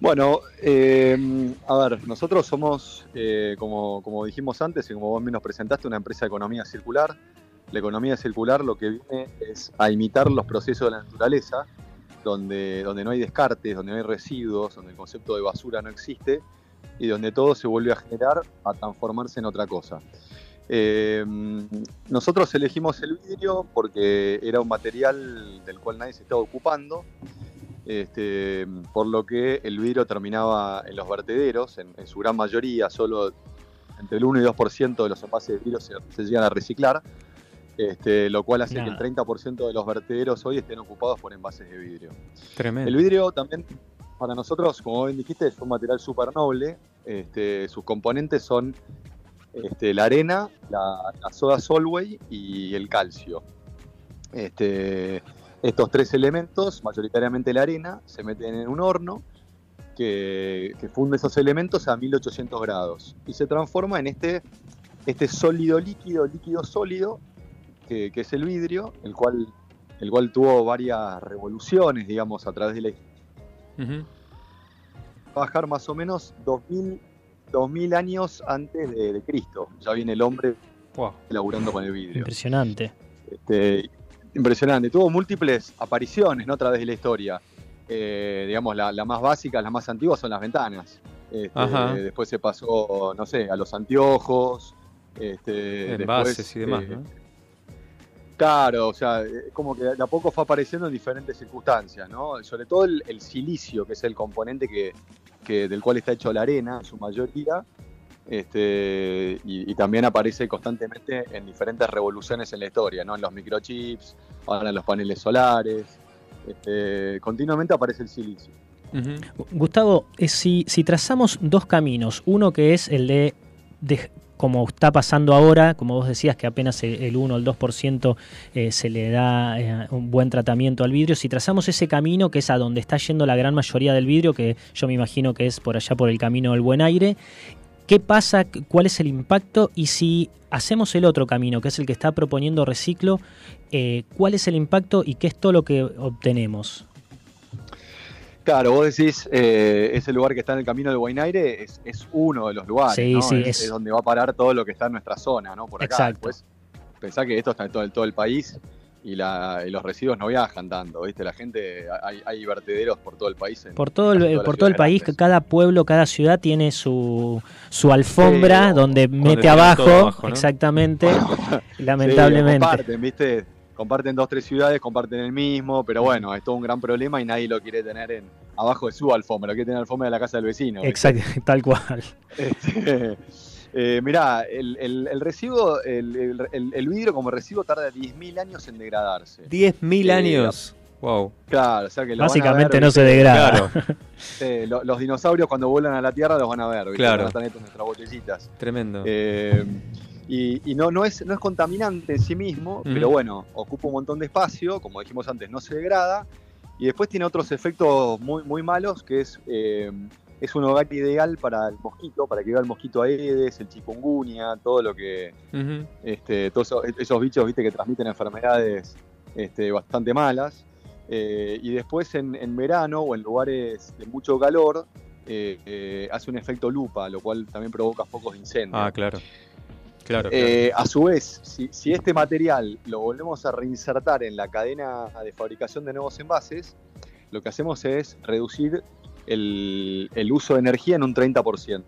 Bueno, eh, a ver, nosotros somos, eh, como, como dijimos antes y como vos mismo nos presentaste, una empresa de economía circular. La economía circular lo que viene es a imitar los procesos de la naturaleza, donde, donde no hay descartes, donde no hay residuos, donde el concepto de basura no existe y donde todo se vuelve a generar, a transformarse en otra cosa. Eh, nosotros elegimos el vidrio porque era un material del cual nadie se estaba ocupando, este, por lo que el vidrio terminaba en los vertederos, en, su gran mayoría, solo entre el 1 y 2% de los envases de vidrio se llegan a reciclar, este, lo cual hace Nada. que el 30% de los vertederos hoy estén ocupados por envases de vidrio. Tremendo. El vidrio también, para nosotros, como bien dijiste, es un material súper noble. Este, sus componentes son este, la arena, la, la soda Solway y el calcio. Este, estos tres elementos, mayoritariamente la arena, se meten en un horno que, que funde esos elementos a 1800 grados y se transforma en este, este sólido líquido, líquido sólido, que, que es el vidrio, el cual, el cual tuvo varias revoluciones, digamos, a través de la Ujú. bajar más o menos 2000, 2000 años antes de, de Cristo. Ya viene el hombre laburando con el vidrio. Impresionante. Este, impresionante. Tuvo múltiples apariciones ¿no? a través de la historia. Eh, digamos, la, la más básica, las más antiguas son las ventanas. Este, después se pasó, no sé, a los anteojos. Este, Envases después, y demás, eh, ¿no? Claro, o sea, es como que de a poco fue apareciendo en diferentes circunstancias, ¿no? Sobre todo el, el silicio, que es el componente que, que- del cual está hecho la arena, en su mayoría, este, y, y también aparece constantemente en diferentes revoluciones en la historia, ¿no? En los microchips, ahora en los paneles solares, este, continuamente aparece el silicio. Gustavo, eh, si, si trazamos dos caminos, uno que es el de, de- como está pasando ahora, como vos decías, que apenas el el 1 o el 2% eh, se le da eh, un buen tratamiento al vidrio, si trazamos ese camino que es a donde está yendo la gran mayoría del vidrio, que yo me imagino que es por allá por el camino del buen aire, ¿qué pasa? ¿Cuál es el impacto? Y si hacemos el otro camino, que es el que está proponiendo Reciclo, eh, ¿cuál es el impacto y qué es todo lo que obtenemos? Claro, vos decís, eh, ese lugar que está en el camino del Guainaire es, es uno de los lugares, Sí, ¿no? sí, es, es- es donde va a parar todo lo que está en nuestra zona, ¿no? Por acá. Exacto. Después, pensá que esto está en todo, el- todo el país y, la, y los residuos no viajan tanto, ¿viste? La gente, hay, hay vertederos por todo el país. en- Por todo en el, por todo el país, grandes. cada pueblo, cada ciudad tiene su, su alfombra Sí, donde mete abajo, todo abajo, ¿no? exactamente, Sí, lamentablemente. comparten, ¿viste? Comparten dos, tres ciudades, comparten el mismo, pero bueno, es todo un gran problema y nadie lo quiere tener en, abajo de su alfombra, lo quiere tener en la alfombra de la casa del vecino. ¿viste? Exacto, tal cual. Este, eh, mirá, el, el- el residuo, el, el- el- el vidrio como residuo tarda 10.000 años en degradarse. 10.000 Eh, años. Wow. Claro, o sea que lo van a Básicamente ver, no se degrada. Sí, lo- los dinosaurios cuando vuelan a la Tierra los van a ver, ¿viste? Claro. Están estos en nuestras botellitas. Tremendo. Eh, y y no, no, es, no es contaminante en sí mismo, pero bueno, ocupa un montón de espacio, como dijimos antes, no se degrada. Y después tiene otros efectos muy, muy malos, que es, eh, es un hogar ideal para el mosquito, para que viva el mosquito Aedes, el chikungunya, todo lo que, este, todos esos, esos bichos ¿viste? que transmiten enfermedades este, bastante malas. Eh, y después en, en verano o en lugares de mucho calor, eh, eh, hace un efecto lupa, lo cual también provoca focos de incendio. Ah, claro. Claro, Eh, a su vez, si, si este material lo volvemos a reinsertar en la cadena de fabricación de nuevos envases, lo que hacemos es reducir el, el uso de energía en un 30%,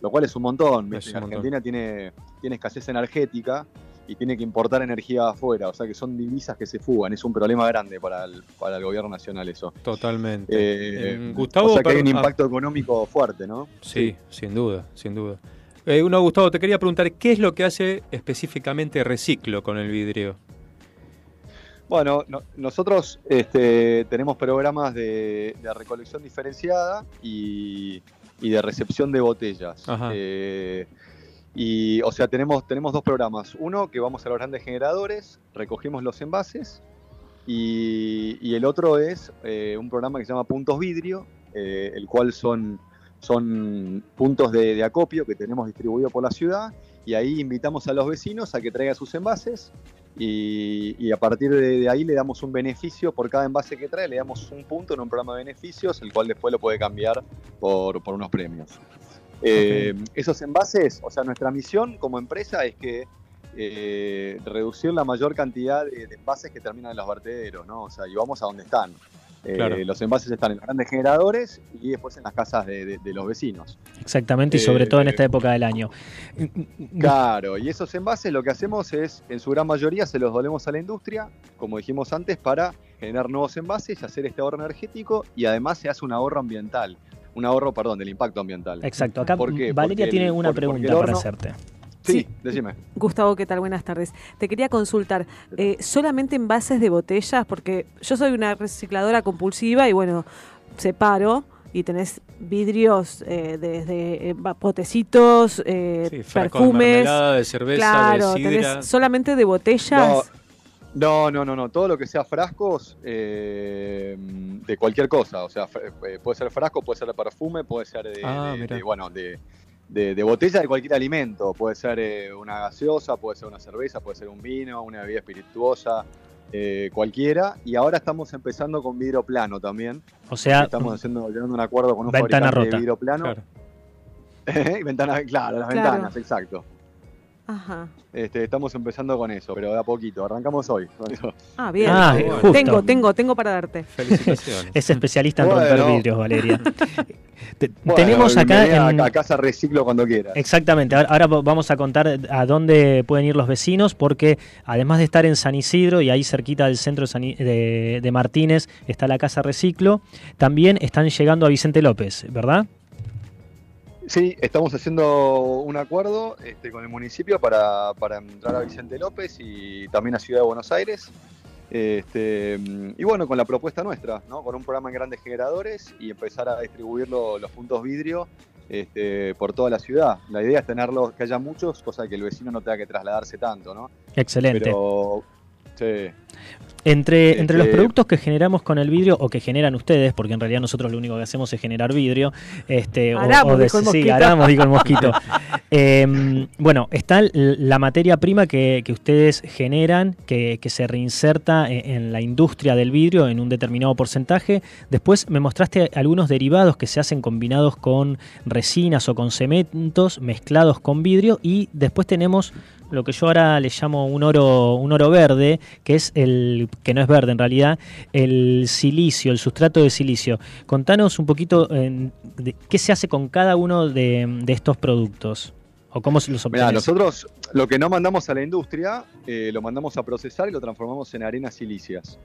lo cual es un montón. Es un Argentina tiene, tiene escasez energética y tiene que importar energía afuera, o sea que son divisas que se fugan, es un problema grande para el, para el gobierno nacional eso. Totalmente. Eh, Eh, Gustavo, o sea que hay un ah. impacto económico fuerte, ¿no? Sí, sin duda, sin duda. Eh, uno, Gustavo, te quería preguntar, ¿qué es lo que hace específicamente Reciclo con el vidrio? Bueno, no- nosotros este, tenemos programas de, de recolección diferenciada y, y de recepción de botellas. Eh, y, o sea, tenemos, tenemos dos programas. Uno que vamos a los grandes generadores, recogemos los envases. Y, y el otro es eh, un programa que se llama Puntos Vidrio, eh, el cual son, son puntos de, de acopio que tenemos distribuidos por la ciudad. Y ahí invitamos a los vecinos a que traigan sus envases y, y a partir de, de ahí le damos un beneficio por cada envase que trae, le damos un punto en un programa de beneficios, el cual después lo puede cambiar por, por unos premios. Eh, Esos envases, o sea, nuestra misión como empresa es que eh, reducir la mayor cantidad de, de envases que terminan en los vertederos, ¿no? O sea, y vamos a donde están. Eh. Los envases están en los grandes generadores y después en las casas de, de- de los vecinos. Exactamente, y sobre todo en Eh, esta época del año. Claro, y esos envases lo que hacemos es, en su gran mayoría, se los dolemos a la industria, como dijimos antes, para generar nuevos envases y hacer este ahorro energético y además se hace un ahorro ambiental, un ahorro, perdón, del impacto ambiental. Exacto, acá ¿Por? Valeria Porque tiene una pregunta para hacerte. Sí, decime. Gustavo, ¿qué tal? Buenas tardes. Te quería consultar, eh, ¿solamente envases de botellas? Porque yo soy una recicladora compulsiva y bueno, separo y tenés vidrios eh, desde eh, potecitos, eh, Sí, frascos de perfumes. mermelada, de cerveza, de claro, sidra. tenés solamente de botellas. No, no, no, no, todo lo que sea frascos eh, de cualquier cosa, o sea, eh, puede ser frasco, puede ser de perfume, puede ser de, Ah, de- de, bueno, de, de- de botella de cualquier alimento, puede ser eh, una gaseosa, puede ser una cerveza, puede ser un vino, una bebida espirituosa, eh, cualquiera, y ahora estamos empezando con vidrio plano también. O sea, estamos haciendo, llegando a un acuerdo con un ventana fabricante rota. de vidrio plano. Claro. Ventana, claro, las Claro. ventanas, exacto. Ajá. Este, estamos empezando con eso, pero de a poquito. Arrancamos hoy. con eso. Ah, bien. Ah, tengo, tengo, tengo para darte. Felicitaciones. Es especialista en Bueno. romper vidrios, Valeria. Te- Bueno, tenemos acá en- a, a Casa Reciclo cuando quieras. Exactamente, ahora, ahora vamos a contar a dónde pueden ir los vecinos, porque además de estar en San Isidro y ahí cerquita del centro de, San I- de- de Martínez está la Casa Reciclo, también están llegando a Vicente López, ¿verdad? Sí, estamos haciendo un acuerdo este, con el municipio para, para entrar a Vicente López y también a Ciudad de Buenos Aires. Este, y bueno, con la propuesta nuestra, ¿no? con un programa en grandes generadores y empezar a distribuir lo- los puntos vidrio este, por toda la ciudad. La idea es tenerlos, que haya muchos, cosa que el vecino no tenga que trasladarse tanto. ¿no? Excelente. Pero, sí. Entre, entre los Este- productos que generamos con el vidrio o que generan ustedes, porque en realidad nosotros lo único que hacemos es generar vidrio, este, o- Aramos, o, de- dijo el sí, aramos, dijo el mosquito. Em, bueno, está la materia prima que, que ustedes generan, que, que se reinserta en, en la industria del vidrio en un determinado porcentaje. Después me mostraste algunos derivados que se hacen combinados con resinas o con cementos mezclados con vidrio y después tenemos lo que yo ahora le llamo un oro, un oro verde, que es el, que no es verde en realidad, el silicio, el sustrato de silicio. Contanos un poquito eh, de qué se hace con cada uno de, de estos productos. O cómo se los Mirá, nosotros lo que no mandamos a la industria, eh, lo mandamos a procesar y lo transformamos en arenas silicias.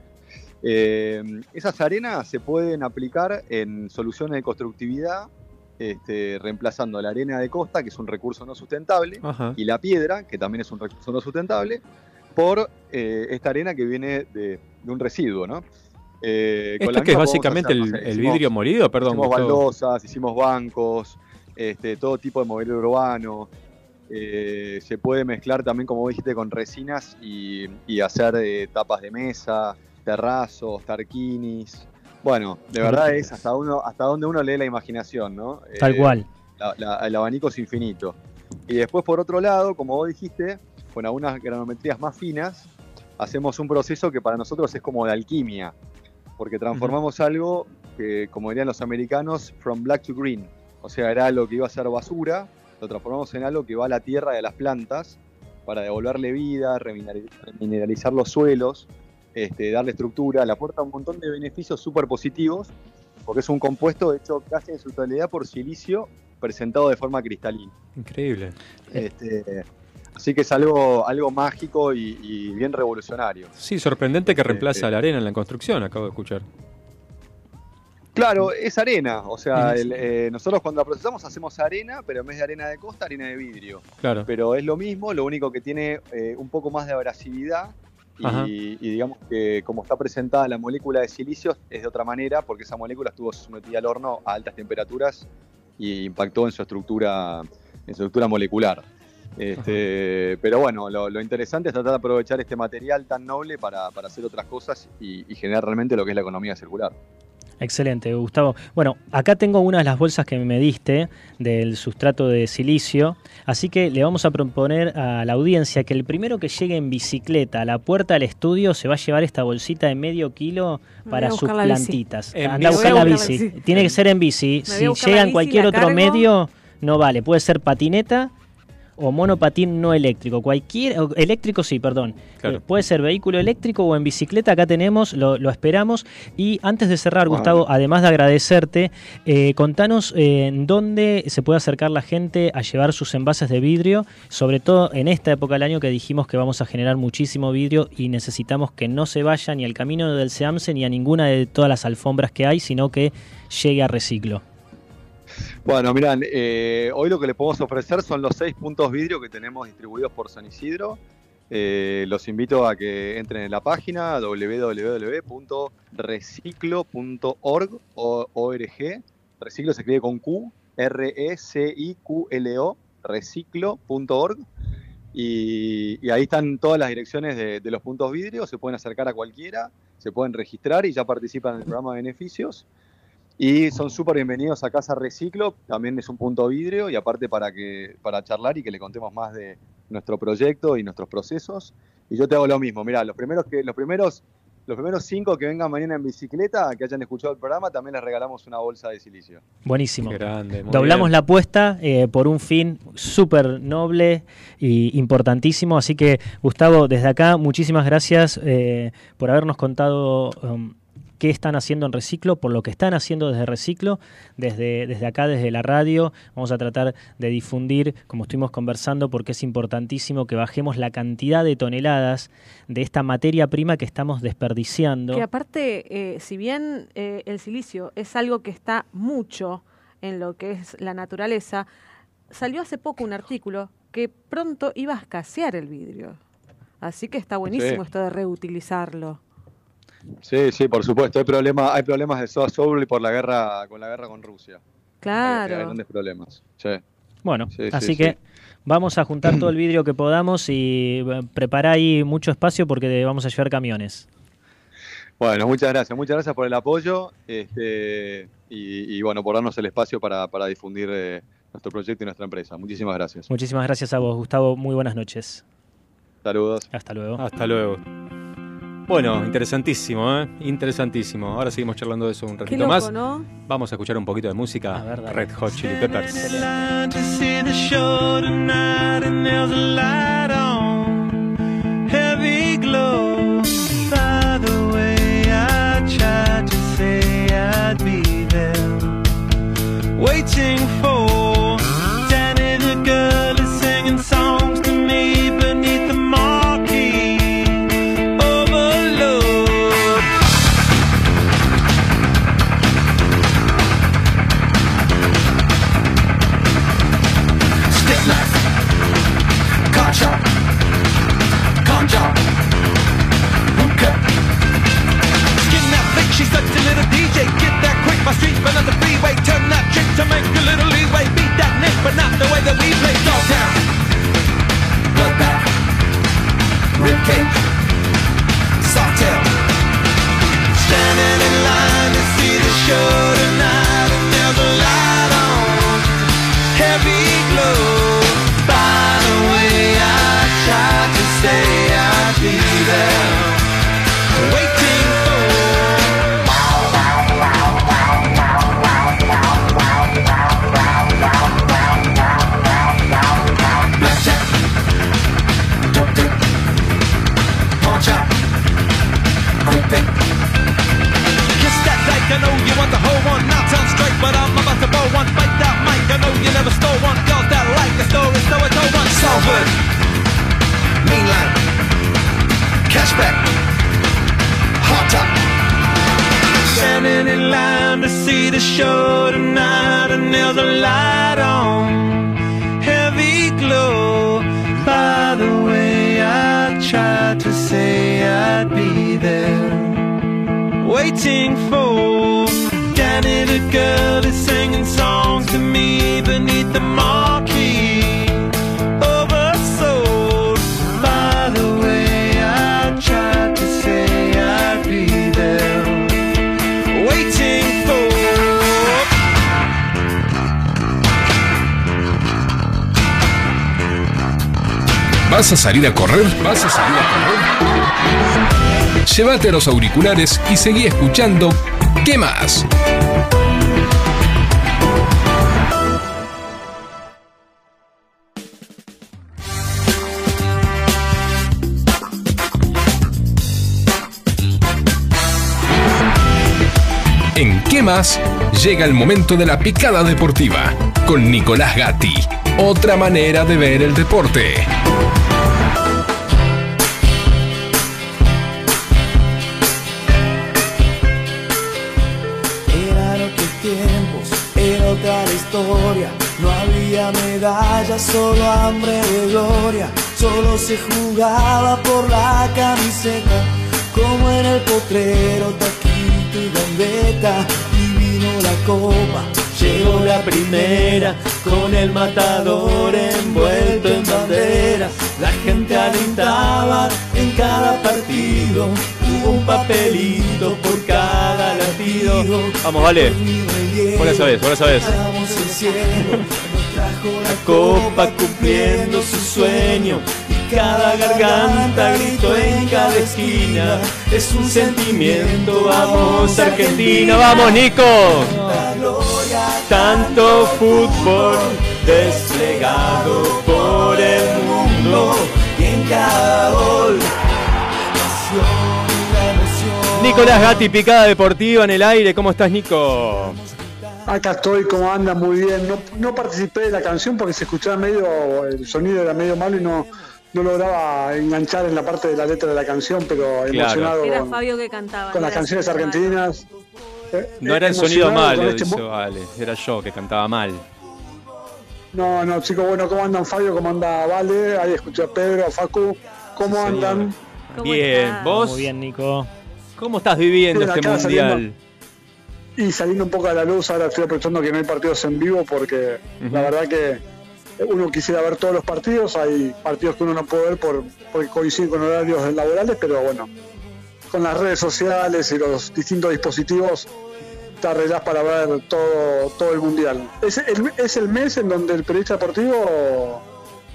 Eh, esas arenas se pueden aplicar en soluciones de constructividad, este, reemplazando la arena de costa, que es un recurso no sustentable, Ajá. y la piedra, que también es un recurso no sustentable, por eh, esta arena que viene de, de un residuo, ¿no? Eh, Esto que es básicamente hacer, el, no sé, el hicimos- vidrio molido, perdón. Hicimos baldosas, hicimos bancos, este, todo tipo de mobiliario urbano. Eh, se puede mezclar también, como dijiste, con resinas y, y hacer eh, tapas de mesa, terrazos, tarquinis. Bueno, de verdad es hasta uno, hasta donde uno lee la imaginación, ¿no? Tal Eh, cual. la- la- el abanico es infinito. Y después, por otro lado, como vos dijiste, con algunas granometrías más finas, hacemos un proceso que para nosotros es como de alquimia, porque transformamos algo que, como dirían los americanos, from black to green. O sea, era algo que iba a ser basura, lo transformamos en algo que va a la tierra y a las plantas para devolverle vida, reminerali- remineralizar los suelos, este, darle estructura, le aporta un montón de beneficios súper positivos, porque es un compuesto hecho casi en su totalidad por silicio presentado de forma cristalina. Increíble. Este, así que es algo, algo mágico y, y bien revolucionario. Sí, sorprendente que Este, reemplaza eh, la arena en la construcción, acabo de escuchar. Claro, es arena. O sea, el, eh, nosotros cuando la procesamos hacemos arena, pero en vez de arena de costa, arena de vidrio. Claro. Pero es lo mismo, lo único que tiene eh, un poco más de abrasividad. Y, y digamos que como está presentada la molécula de silicio es de otra manera porque esa molécula estuvo sometida al horno a altas temperaturas y impactó en su estructura, en su estructura molecular. Este, pero bueno, lo, lo interesante es tratar de aprovechar este material tan noble para, para hacer otras cosas y, y generar realmente lo que es la economía circular. Excelente, Gustavo. Bueno, acá tengo una de las bolsas que me diste del sustrato de silicio, así que le vamos a proponer a la audiencia que el primero que llegue en bicicleta a la puerta del estudio se va a llevar esta bolsita de medio kilo para sus plantitas. En Anda a bici. buscar la bici. Tiene que ser en bici. Si llega en cualquier otro medio, no vale. Puede ser patineta o monopatín no eléctrico. Cualquier, o eléctrico sí, perdón. Claro. Eh, Puede ser vehículo eléctrico o en bicicleta, acá tenemos, lo, lo esperamos. Y antes de cerrar. Gustavo, además de agradecerte, eh, contanos eh, en dónde se puede acercar la gente a llevar sus envases de vidrio, sobre todo en esta época del año que dijimos que vamos a generar muchísimo vidrio y necesitamos que no se vaya ni al camino del SEAMSE ni a ninguna de todas las alfombras que hay, sino que llegue a reciclo. Bueno, miran, eh, hoy lo que les podemos ofrecer son los seis puntos vidrio que tenemos distribuidos por San Isidro. Eh, los invito a que entren en la página www.reciclo.org. Reciclo se escribe con Q, R-E-C-I-Q-L-O, reciclo.org. Y, y ahí están todas las direcciones de, de los puntos vidrio, se pueden acercar a cualquiera, se pueden registrar y ya participan en el programa de beneficios. Y son súper bienvenidos a Casa Reciclo, también es un punto vidrio y aparte para, que, para charlar y que le contemos más de nuestro proyecto y nuestros procesos. Y yo te hago lo mismo, mira, los primeros, que, los primeros, los primeros cinco que vengan mañana en bicicleta, que hayan escuchado el programa, también les regalamos una bolsa de silicio. Buenísimo. Grande, Doblamos bien. la apuesta eh, por un fin súper noble y importantísimo. Así que, Gustavo, desde acá, muchísimas gracias eh, por habernos contado um, qué están haciendo en Reciclo, por lo que están haciendo desde Reciclo, desde, desde acá, desde la radio. Vamos a tratar de difundir, como estuvimos conversando, porque es importantísimo que bajemos la cantidad de toneladas de esta materia prima que estamos desperdiciando. Que aparte, eh, si bien eh, el silicio es algo que está mucho en lo que es la naturaleza, salió hace poco un artículo que pronto iba a escasear el vidrio. Así que está buenísimo Sí. esto de reutilizarlo. Sí, sí, por supuesto. Hay, problema, hay problemas de soda Soul por la guerra con la guerra con Rusia. Hay, Claro. grandes problemas. Sí. Bueno, Sí, sí, así sí. que vamos a juntar todo el vidrio que podamos y eh, prepará ahí mucho espacio porque vamos a llevar camiones. Bueno, muchas gracias. Muchas gracias por el apoyo este, y, y, bueno, por darnos el espacio para, para difundir eh, nuestro proyecto y nuestra empresa. Muchísimas gracias. Muchísimas gracias a vos, Gustavo. Muy buenas noches. Saludos. Hasta luego. Hasta luego. Bueno, interesantísimo, ¿eh? Interesantísimo. Ahora seguimos charlando de eso un ratito loco, más. ¿no? Vamos a escuchar un poquito de música. Red Hot Chili Peppers. line to such a little DJ. Get that quick, my streets burn on the freeway. Turn that trick to make a little leeway. Beat that nick, but not the way that we play. Dog down, bloodbath, ribcage, sawtail. standing in line to see the show I know you want the whole one. Now sound straight, but I'm about to blow one. Bite that mic, I know you never stole one. Girls that like the story, so I told one. Salford, mean line, cashback, hot top. Standing in line to see the show tonight, and there's a light on, heavy glow. By the way, I tried to say I'd be there, waiting for Danny the girl is singing songs to me beneath the marquee. Oversold. By the way, I tried to say I'd be there, waiting for. ¿Vas a salir a correr? ¿Vas a salir a correr? Llévate los auriculares y seguí escuchando ¿Qué más? En ¿Qué más? Llega el momento de la picada deportiva con Nicolás Gatti. Otra manera de ver el deporte. No había medallas, solo hambre de gloria. Solo se jugaba por la camiseta, como en el potrero, taquito y gambeta. Y vino la copa, llegó la primera, con el matador envuelto en banderas. La gente alentaba en cada partido, un papelito por cada latido. Vamos, vale. Vos la sabés, vos la copa cumpliendo su sueño. Y cada garganta gritó en cada esquina. Es un sentimiento, vamos Argentina, vamos Nico. Tanto fútbol desplegado por el mundo y en cada gol. Nicolás Gatti, picada deportiva en el aire. ¿Cómo estás, Nico? Acá estoy, ¿cómo anda? Muy bien. No, no participé de la canción porque se escuchaba medio, el sonido era medio malo y no, no lograba enganchar en la parte de la letra de la canción, pero emocionado Era con, Fabio que cantaba. con las canciones argentinas. Eh, No eh, era el sonido malo, este dice Vale. Era yo que cantaba mal. No, no, chicos, bueno, ¿cómo andan Fabio? ¿Cómo anda Vale? Ahí escuché a Pedro, a Facu. ¿Cómo andan? Bien, ¿vos? Muy bien, Nico. ¿Cómo estás viviendo este mundial? saliendo- Y saliendo un poco a la luz, ahora estoy aprovechando que no hay partidos en vivo porque la verdad que uno quisiera ver todos los partidos, hay partidos que uno no puede ver por, porque coinciden con horarios laborales, pero bueno, con las redes sociales y los distintos dispositivos te arreglás para ver todo, todo el mundial. Es el, es el mes en donde el periodista deportivo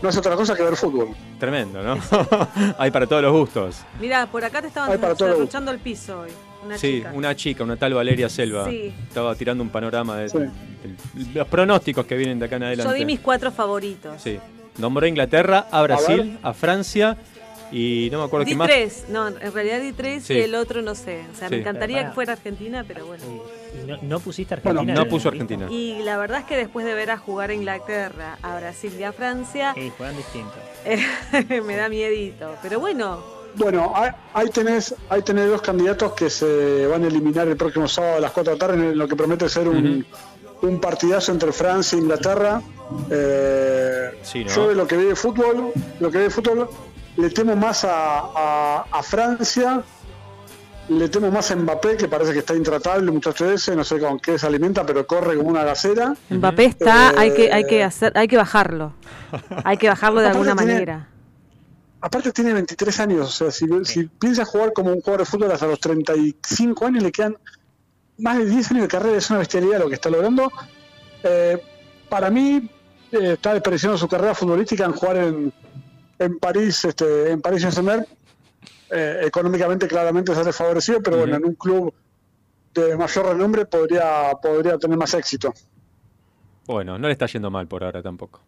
no hace otra cosa que ver fútbol. Tremendo, ¿no? Hay para todos los gustos. Mira, por acá te estaban derrochando el piso hoy. Una sí, chica. una chica, una tal Valeria Selva. Sí. Estaba tirando un panorama de, de los pronósticos que vienen de acá en adelante. Yo di mis cuatro favoritos. Sí. Nombró a Inglaterra, a Brasil, a, Francia y no me acuerdo Di qué más. tres, no, en realidad di tres Sí. y el otro no sé. O sea, Sí. me encantaría que fuera Argentina, pero bueno. ¿Y no, no pusiste Bueno, Argentina? no puso? Argentina. Y la verdad es que después de ver a jugar a Inglaterra, a Brasil y a Francia, Sí, juegan distinto. me da miedito. Pero bueno, Bueno, ahí, tenés, ahí tenés dos candidatos que se van a eliminar el próximo sábado a las 4 de la tarde en lo que promete ser un, un partidazo entre Francia e Inglaterra. Eh, Sí, ¿no? Yo de lo que vi de fútbol, lo que vi de fútbol, le temo más a, a- a Francia, le temo más a Mbappé, que parece que está intratable, muchacho ese, no sé con qué se alimenta, pero corre como una gacera. Mbappé está, hay que, hay Eh, que hacer, hay que bajarlo. Hay que bajarlo de alguna tiene- manera. Aparte tiene 23 años, o sea, si, si piensa jugar como un jugador de fútbol hasta los 35 años, le quedan más de 10 años de carrera, es una bestialidad lo que está logrando. Eh, para mí, eh, está desperdiciando su carrera futbolística en jugar en, en París, este, en París Saint-Germain. Eh, económicamente claramente sale favorecido, pero bueno, en un club de mayor renombre podría, podría tener más éxito. Bueno, no le está yendo mal por ahora tampoco.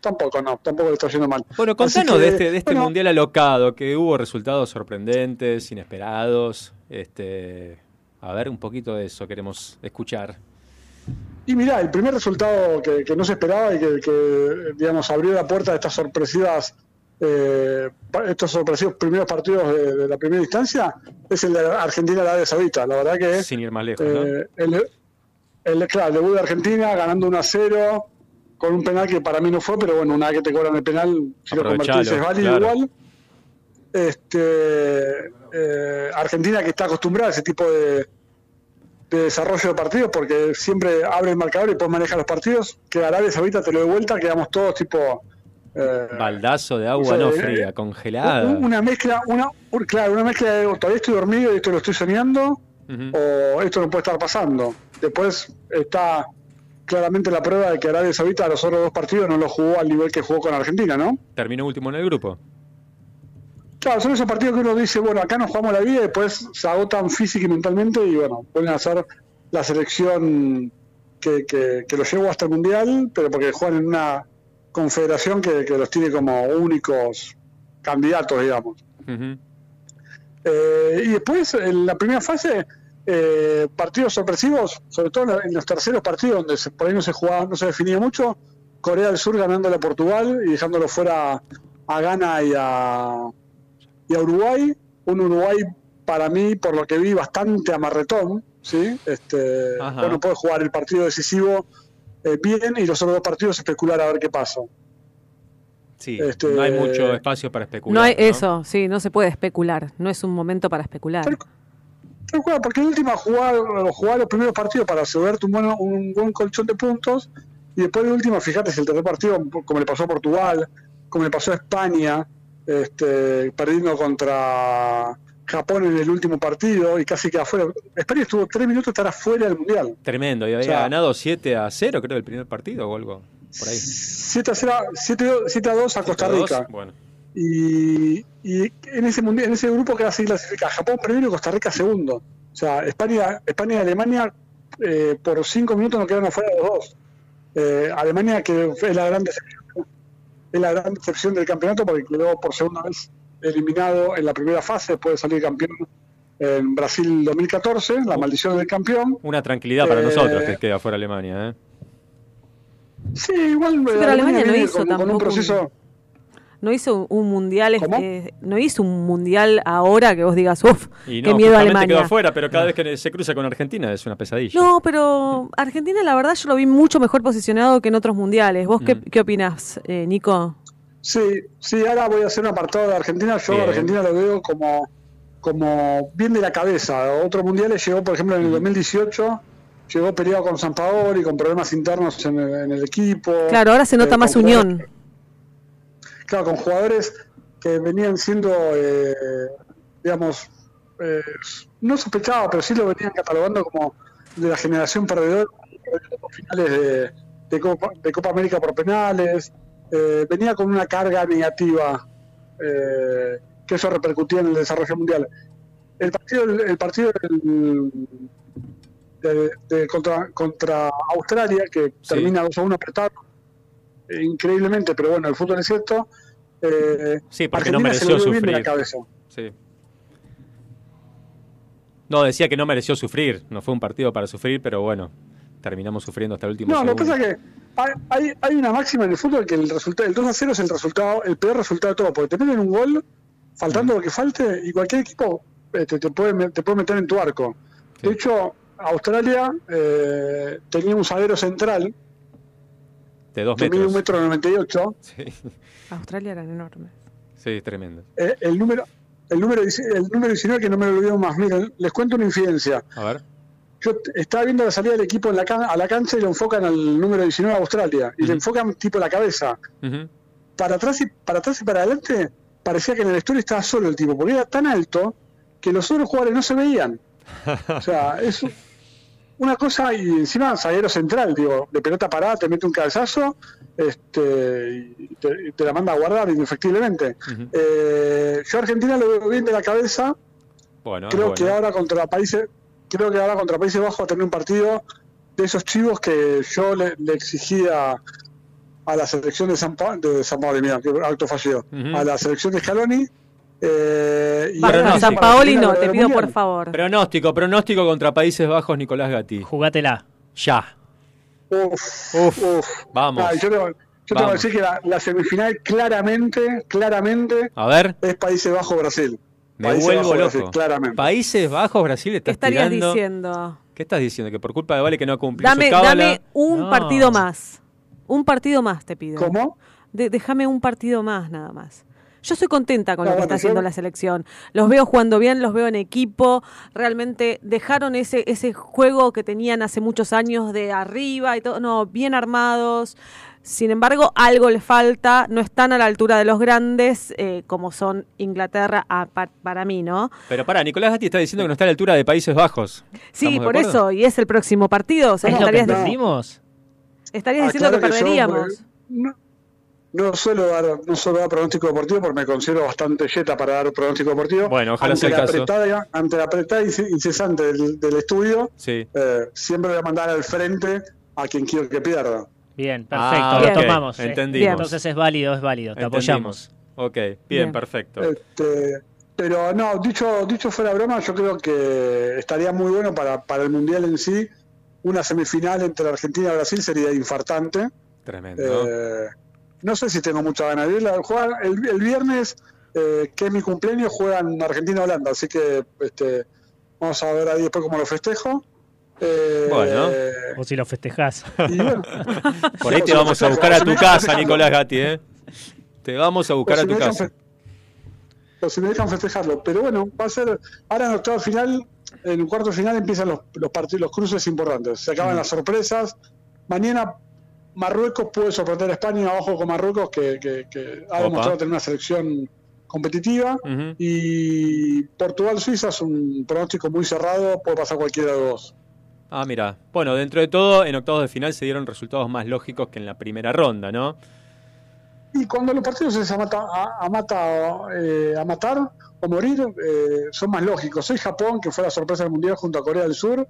Tampoco, no, tampoco le está yendo mal. Bueno, contanos que, de este, de este bueno, mundial alocado, que hubo resultados sorprendentes, inesperados. Este, a ver, un poquito de eso queremos escuchar. Y mirá, el primer resultado que, que no se esperaba y que, que, digamos, abrió la puerta a estas sorpresivas, eh, estos sorpresivos primeros partidos de, de la primera instancia, es el de Argentina-Arabia Saudita. La verdad que Sin ir más lejos, ¿no? eh, el, el, claro, el debut de Argentina ganando 1 a 0 con un penal que para mí no fue, pero bueno, una vez que te cobran el penal, si lo convertís es válido claro. igual. Este, eh, Argentina que está acostumbrada a ese tipo de, de desarrollo de partidos porque siempre abre el marcador y después maneja los partidos, que Arabia Saudita te lo de vuelta, quedamos todos tipo... eh, Baldazo de agua, o sea, no eh, fría, congelada. un- una mezcla, una, un- claro, una mezcla de todavía estoy dormido y esto lo estoy soñando, o esto no puede estar pasando. Después está claramente la prueba de que Arabia Saudita los otros dos partidos no los jugó al nivel que jugó con Argentina, ¿no? Terminó último en el grupo. Claro, son esos partidos que uno dice, bueno, acá nos jugamos la vida y después se agotan física y mentalmente y bueno, vuelven a ser la selección que, que, que los llevó hasta el Mundial, pero porque juegan en una confederación que, que los tiene como únicos candidatos, digamos. Eh, y después, en la primera fase, eh, partidos sorpresivos, sobre todo en los terceros partidos donde se- por ahí no se jugaba, no se definía mucho, Corea del Sur ganándole a Portugal y dejándolo fuera a Ghana y a, y a Uruguay. Un Uruguay, para mí, por lo que vi, bastante amarretón, ¿sí? Este, Ajá. bueno, puede jugar el partido decisivo eh, bien y los otros dos partidos especular a ver qué pasa. Sí, Este- no hay mucho espacio para especular. No hay eso, sí, no se puede especular. No es un momento para especular. Cual, porque en última jugar, jugar los primeros partidos para asegurarte un buen, un buen colchón de puntos y después de última, fíjate si el tercer partido, como le pasó a Portugal, como le pasó a España, este, perdiendo contra Japón en el último partido y casi queda afuera. España estuvo tres minutos de estar afuera del Mundial. Tremendo, y había O sea, ganado 7 a 0, creo, el primer partido o algo. por ahí. 7 a, 0, 7, 7 a 2 a Costa 7 a 2, Rica. Bueno, Y, y en ese mundial, en ese grupo que así clasifica Japón primero y Costa Rica segundo. O sea, España, España y Alemania eh, por 5 minutos no quedaron afuera los dos. Eh, Alemania que es la gran decepción, es la gran decepción del campeonato porque quedó por segunda vez eliminado en la primera fase después de salir campeón en Brasil 2014, la maldición del campeón. una tranquilidad para Eh, nosotros que queda fuera Alemania, ¿eh? Sí, igual pero Alemania no viene hizo con, con un proceso. No hizo un- un mundial, este, no hizo un mundial ahora que vos digas, uff, Y qué no, miedo a justamente quedó Alemania. afuera, pero cada vez que se cruza con Argentina es una pesadilla. No, pero Argentina la verdad yo lo vi mucho mejor posicionado que en otros mundiales. ¿Vos qué, Mm. qué opinás, eh, Nico? Sí, sí, ahora voy a hacer un apartado de Argentina. Yo Bien. a Argentina lo veo como, como bien de la cabeza. Otros mundiales llegó, por ejemplo, en el 2018, llegó peleado con San Paolo y con problemas internos en el, en el equipo. Claro, ahora se nota Eh, más unión. Claro, con jugadores que venían siendo, eh, digamos, eh, no sospechados, pero sí lo venían catalogando como de la generación perdedora, finales de, de Copa, de Copa América por penales, eh, venía con una carga negativa, eh, que eso repercutía en el desarrollo mundial. El partido, el partido del- de- de- contra, contra Australia, que termina 2 a 1 apretado, increíblemente, pero bueno, el fútbol es cierto. Eh, Sí, porque no Argentina se mereció lo dio bien la sufrir. cabeza. Sí. No, decía que no mereció sufrir. No fue un partido para sufrir, pero bueno, terminamos sufriendo hasta el último No, lo que pasa es que hay, hay, una máxima en el fútbol que el resultado, el 2 a 0 es el resultado, el peor resultado de todo, porque te meten un gol, faltando lo que falte, y cualquier equipo eh, te, te puede, te puede meter en tu arco. De hecho, Australia eh, tenía un zaguero central De dos mide un metros. metro 98, Sí, Australia eran enormes. sí, tremendo. eh, el número el número, el número 19 que no me lo olvido más. Miren, les cuento una infidencia. A ver. Yo estaba viendo la salida del equipo en la can- a la cancha y lo enfocan al número 19 de Australia. Y le enfocan tipo la cabeza. Para atrás y para atrás y para adelante parecía que en el vestuario estaba solo el tipo, porque era tan alto que los otros jugadores no se veían. O sea, es una cosa y encima zaguero central, digo, de pelota parada te mete un cabezazo este, y te, te la manda a guardar indefectiblemente. Eh, yo a Argentina lo veo bien de la cabeza, Bueno, creo bueno. que ahora contra países creo que ahora contra Países Bajos va a tener un partido de esos chivos que yo le, le exigía a la selección de San Pablo de San Pablo mira, que acto fallido a la selección de Scaloni eh, San Paoli no, te pido por favor. Pronóstico, pronóstico contra Países Bajos, Nicolás Gatti. Jugátela. Ya. Uf, uf, vamos. Ah, yo te, yo te voy a Vamos. decir que la, la semifinal claramente claramente A ver, es Países Bajos Brasil me Países vuelvo Bajos, loco. Brasil, claramente Países Bajos, Brasil, ¿Qué estás estarías tirando. diciendo? ¿Qué estás diciendo? Que por culpa de Vale que no cumplió Dame, su cábala. dame un No. partido más. Un partido más te pido. ¿Cómo? De- déjame un partido más nada más. Yo estoy contenta con No, lo que bueno, está haciendo yo- la selección. Los veo jugando bien, los veo en equipo. Realmente dejaron ese, ese juego que tenían hace muchos años de arriba y todo. No, bien armados. Sin embargo, algo les falta. No están a la altura de los grandes, eh, como son Inglaterra a- pa- para mí, ¿no? Pero pará, Nicolás Gatti está diciendo que no está a la altura de Países Bajos. Sí, ¿Estamos de por eso. Y es el próximo partido. O sea, ¿Es lo que estarías, entendimos? estarías Ah, diciendo claro que que yo, perderíamos. no, no suelo dar no suelo dar pronóstico deportivo porque me considero bastante yeta para dar pronóstico deportivo. Bueno, ojalá ante sea el la caso. apretada, ante la apretada ince- incesante del, del estudio, Sí. eh, siempre voy a mandar al frente a quien quiero que pierda. Bien, perfecto, Ah, lo ok, tomamos. eh. entendimos. Entonces es válido, es válido, te Entendimos. apoyamos. Ok, bien, Bien. perfecto. Este, pero no, dicho, dicho fuera broma, yo creo que estaría muy bueno para, para el Mundial en sí. Una semifinal entre Argentina y Brasil sería infartante. Tremendo. Eh, no sé si tengo mucha ganas de verla. Juegan el, el viernes, eh, que es mi cumpleaños, juegan Argentina-Holanda. Así que este, vamos a ver ahí después cómo lo festejo. Eh, Bueno. O si lo festejás. bueno, Por ahí te vamos a buscar a tu casa, Nicolás Gatti, ¿eh? Te vamos a buscar a tu casa. pero si me dejan festejarlo. Pero bueno, va a ser. Ahora en octavo final, en el cuarto final empiezan los, los partidos, los cruces importantes. Se acaban las sorpresas. Mañana Marruecos puede sorprender a España abajo con Marruecos, que, que- que ha Opa. demostrado tener una selección competitiva. Y Portugal-Suiza es un pronóstico muy cerrado, puede pasar cualquiera de los dos. Ah, mira. Bueno, dentro de todo, en octavos de final se dieron resultados más lógicos que en la primera ronda, ¿no? Y cuando los partidos es a, mata- a- a mata- eh, a matar o morir, eh, son más lógicos. Soy Japón, que fue la sorpresa del Mundial junto a Corea del Sur.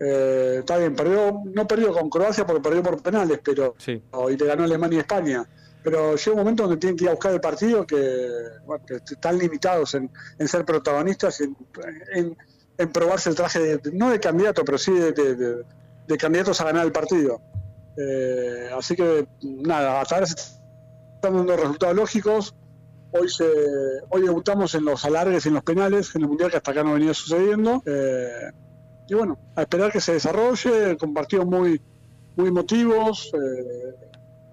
Eh, está bien, perdió, no perdió con Croacia porque perdió por penales, pero Sí. y le ganó Alemania y España. Pero llega un momento donde tienen que ir a buscar el partido que, bueno, que están limitados en, en ser protagonistas, en, en- en probarse el traje, de- no de candidato, pero sí de, de- de- de candidatos a ganar el partido. Eh, así que, nada, hasta ahora se están dando resultados lógicos. Hoy se, hoy debutamos en los alargues y en los penales, en el mundial que hasta acá no venía sucediendo. Eh, y bueno, a esperar que se desarrolle, con partidos muy, muy emotivos. eh,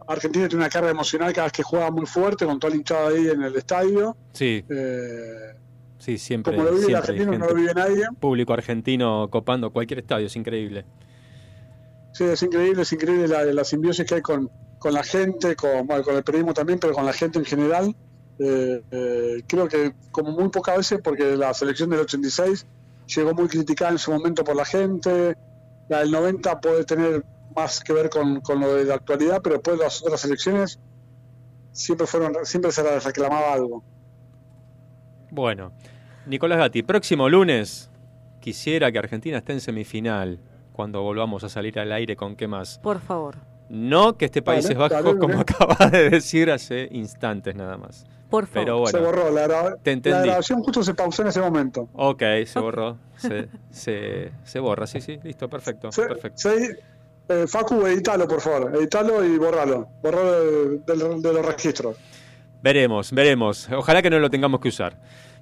Argentina tiene una carga emocional cada vez que juega muy fuerte, con toda la hinchada ahí en el estadio. Sí, Eh, sí, siempre. como lo vive el argentino, no lo vive nadie. Público argentino copando cualquier estadio, es increíble. Sí, es increíble, es increíble la, simbiosis que hay con, con la gente, con, con el periodismo también, pero con la gente en general. Eh, eh, creo que como muy pocas veces, porque la selección del 86 llegó muy criticada en su momento por la gente, la del 90 puede tener más que ver con, con lo de la actualidad, pero después las otras selecciones siempre fueron siempre se les reclamaba algo. Bueno, Nicolás Gatti, próximo lunes quisiera que Argentina esté en semifinal cuando volvamos a salir al aire con qué más. Por favor. No que esté Países Dale, Bajos, como dale. acabas de decir hace instantes nada más. Por favor. Pero bueno, se borró, la, gra- te la grabación justo se pausó en ese momento. Ok, se borró. Se, se, se borra, sí, sí, listo, perfecto. perfecto. Sí, eh, Facu, editalo, por favor, editalo y borralo, borralo de, de- de los registros. Veremos, veremos. Ojalá que no lo tengamos que usar.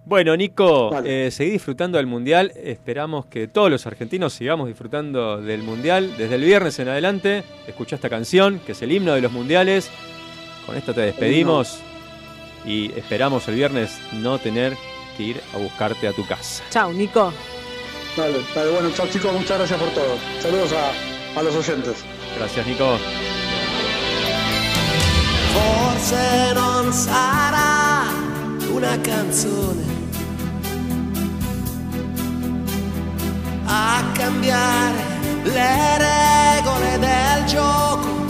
Bueno, Nico, eh, seguí disfrutando del Mundial. Esperamos que todos los argentinos sigamos disfrutando del Mundial. Desde el viernes en adelante, escucha esta canción, que es el himno de los Mundiales. Con esto te despedimos y esperamos el viernes no tener que ir a buscarte a tu casa. Chao, Nico. Dale, dale, bueno, chao chicos, muchas gracias por todo. Saludos a, a los oyentes. Gracias, Nico. Una canzone a cambiare le regole del gioco,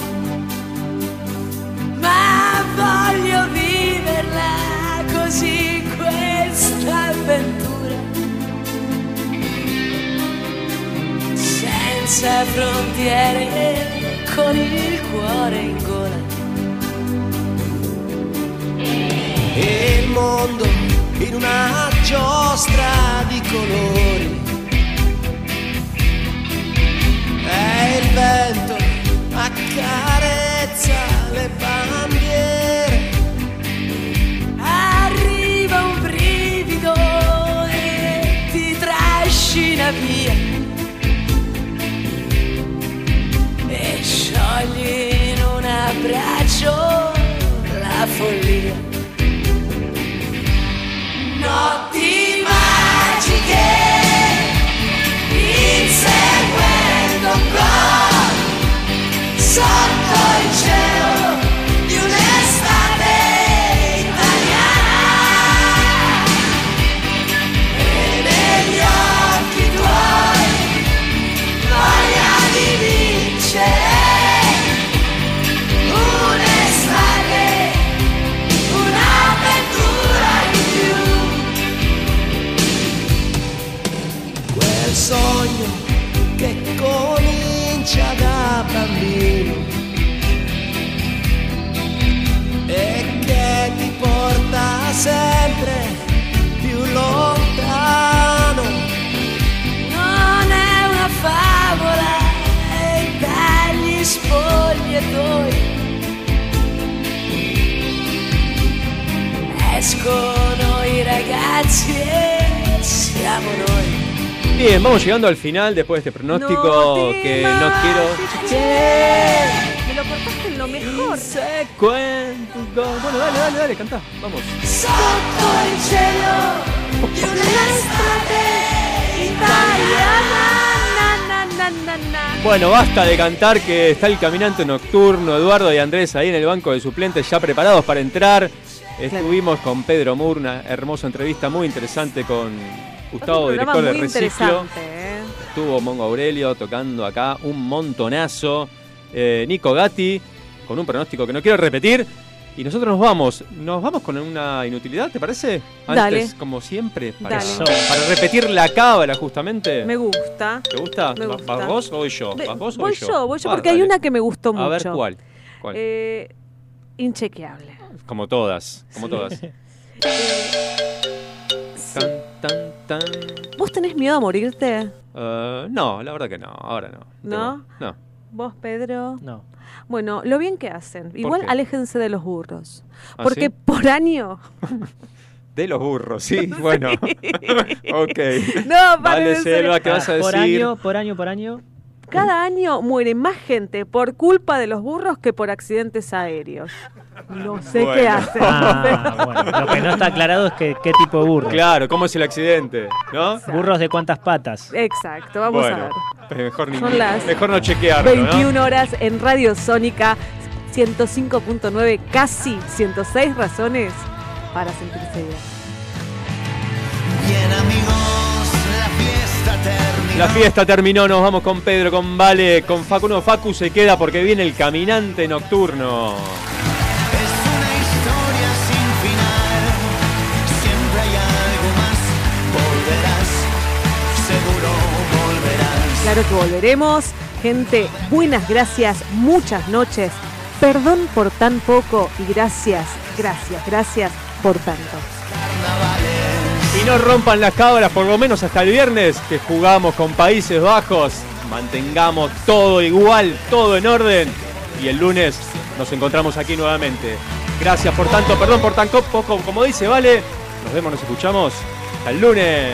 Ma voglio viverla così questa avventura. Senza frontiere, con il cuore in gola. E il mondo in una giostra di colori. E il vento accarezza le bandiere. Arriva un brivido e ti trascina via. E sciogli in un abbraccio la follia. Shut llegando al final después de este pronóstico que no quiero. Me lo cortaste en lo mejor. Bueno, dale, dale, dale, cantá. Vamos. Sotto il cielo di un'estate italiana. Na, na, na, na. Bueno, basta de cantar que está el caminante nocturno, Eduardo y Andrés ahí en el banco de suplentes ya preparados para entrar. Estuvimos con Pedro Murna, hermosa entrevista muy interesante con Gustavo, director de Reciclo. ¿eh? estuvo Mongo Aurelio tocando acá un montonazo. Eh, Nico Gatti con un pronóstico que no quiero repetir. Y nosotros nos vamos. Nos vamos con una inutilidad, ¿te parece? Antes, Dale. como siempre, para, repetir la cábala justamente. Me gusta. ¿Te gusta? Me ¿Va- gusta. ¿Vas vos o voy yo? ¿Vas vos o voy yo? yo, voy yo, porque hay una que me gustó A mucho. ver, ¿cuál? ¿Cuál? Eh, inchequeable. Como todas, como todas. Tan. ¿Vos tenés miedo a morirte? Eh, no, la verdad que no, ahora no. ¿No? No. ¿Vos, Pedro? No. Bueno, lo bien que hacen. Igual qué? aléjense de los burros. ¿Ah, porque sí? por año. De los burros, sí, bueno. ok. No, paren, Vale. Selva, ¿qué vas a Ah, Por decir? año, por año, por año. Cada año muere más gente por culpa de los burros que por accidentes aéreos. No sé Bueno. qué hacen. Ah, bueno, lo que no está aclarado es que, qué tipo de burro. Claro, ¿cómo es el accidente? ¿No? Burros de cuántas patas. Exacto, vamos a ver. Mejor, ni- Son las mejor no chequearlo, ¿no? 21 horas en Radio Sónica 105.9, casi 106 razones para sentirse bien. Bien amigos, la fiesta terminó. La fiesta terminó, nos vamos con Pedro, con Vale, con Facu. No, Facu se queda porque viene el caminante nocturno. Es una historia sin final. Siempre hay algo más. Volverás, seguro volverás. Claro que volveremos. Gente, buenas gracias, muchas noches. Perdón por tan poco y gracias, gracias, gracias por tanto. No rompan las cámaras, por lo menos hasta el viernes, que jugamos con Países Bajos. Mantengamos todo igual, todo en orden. Y el lunes nos encontramos aquí nuevamente. Gracias por tanto, perdón por tan co- poco, como dice, ¿vale? Nos vemos, nos escuchamos. Hasta el lunes.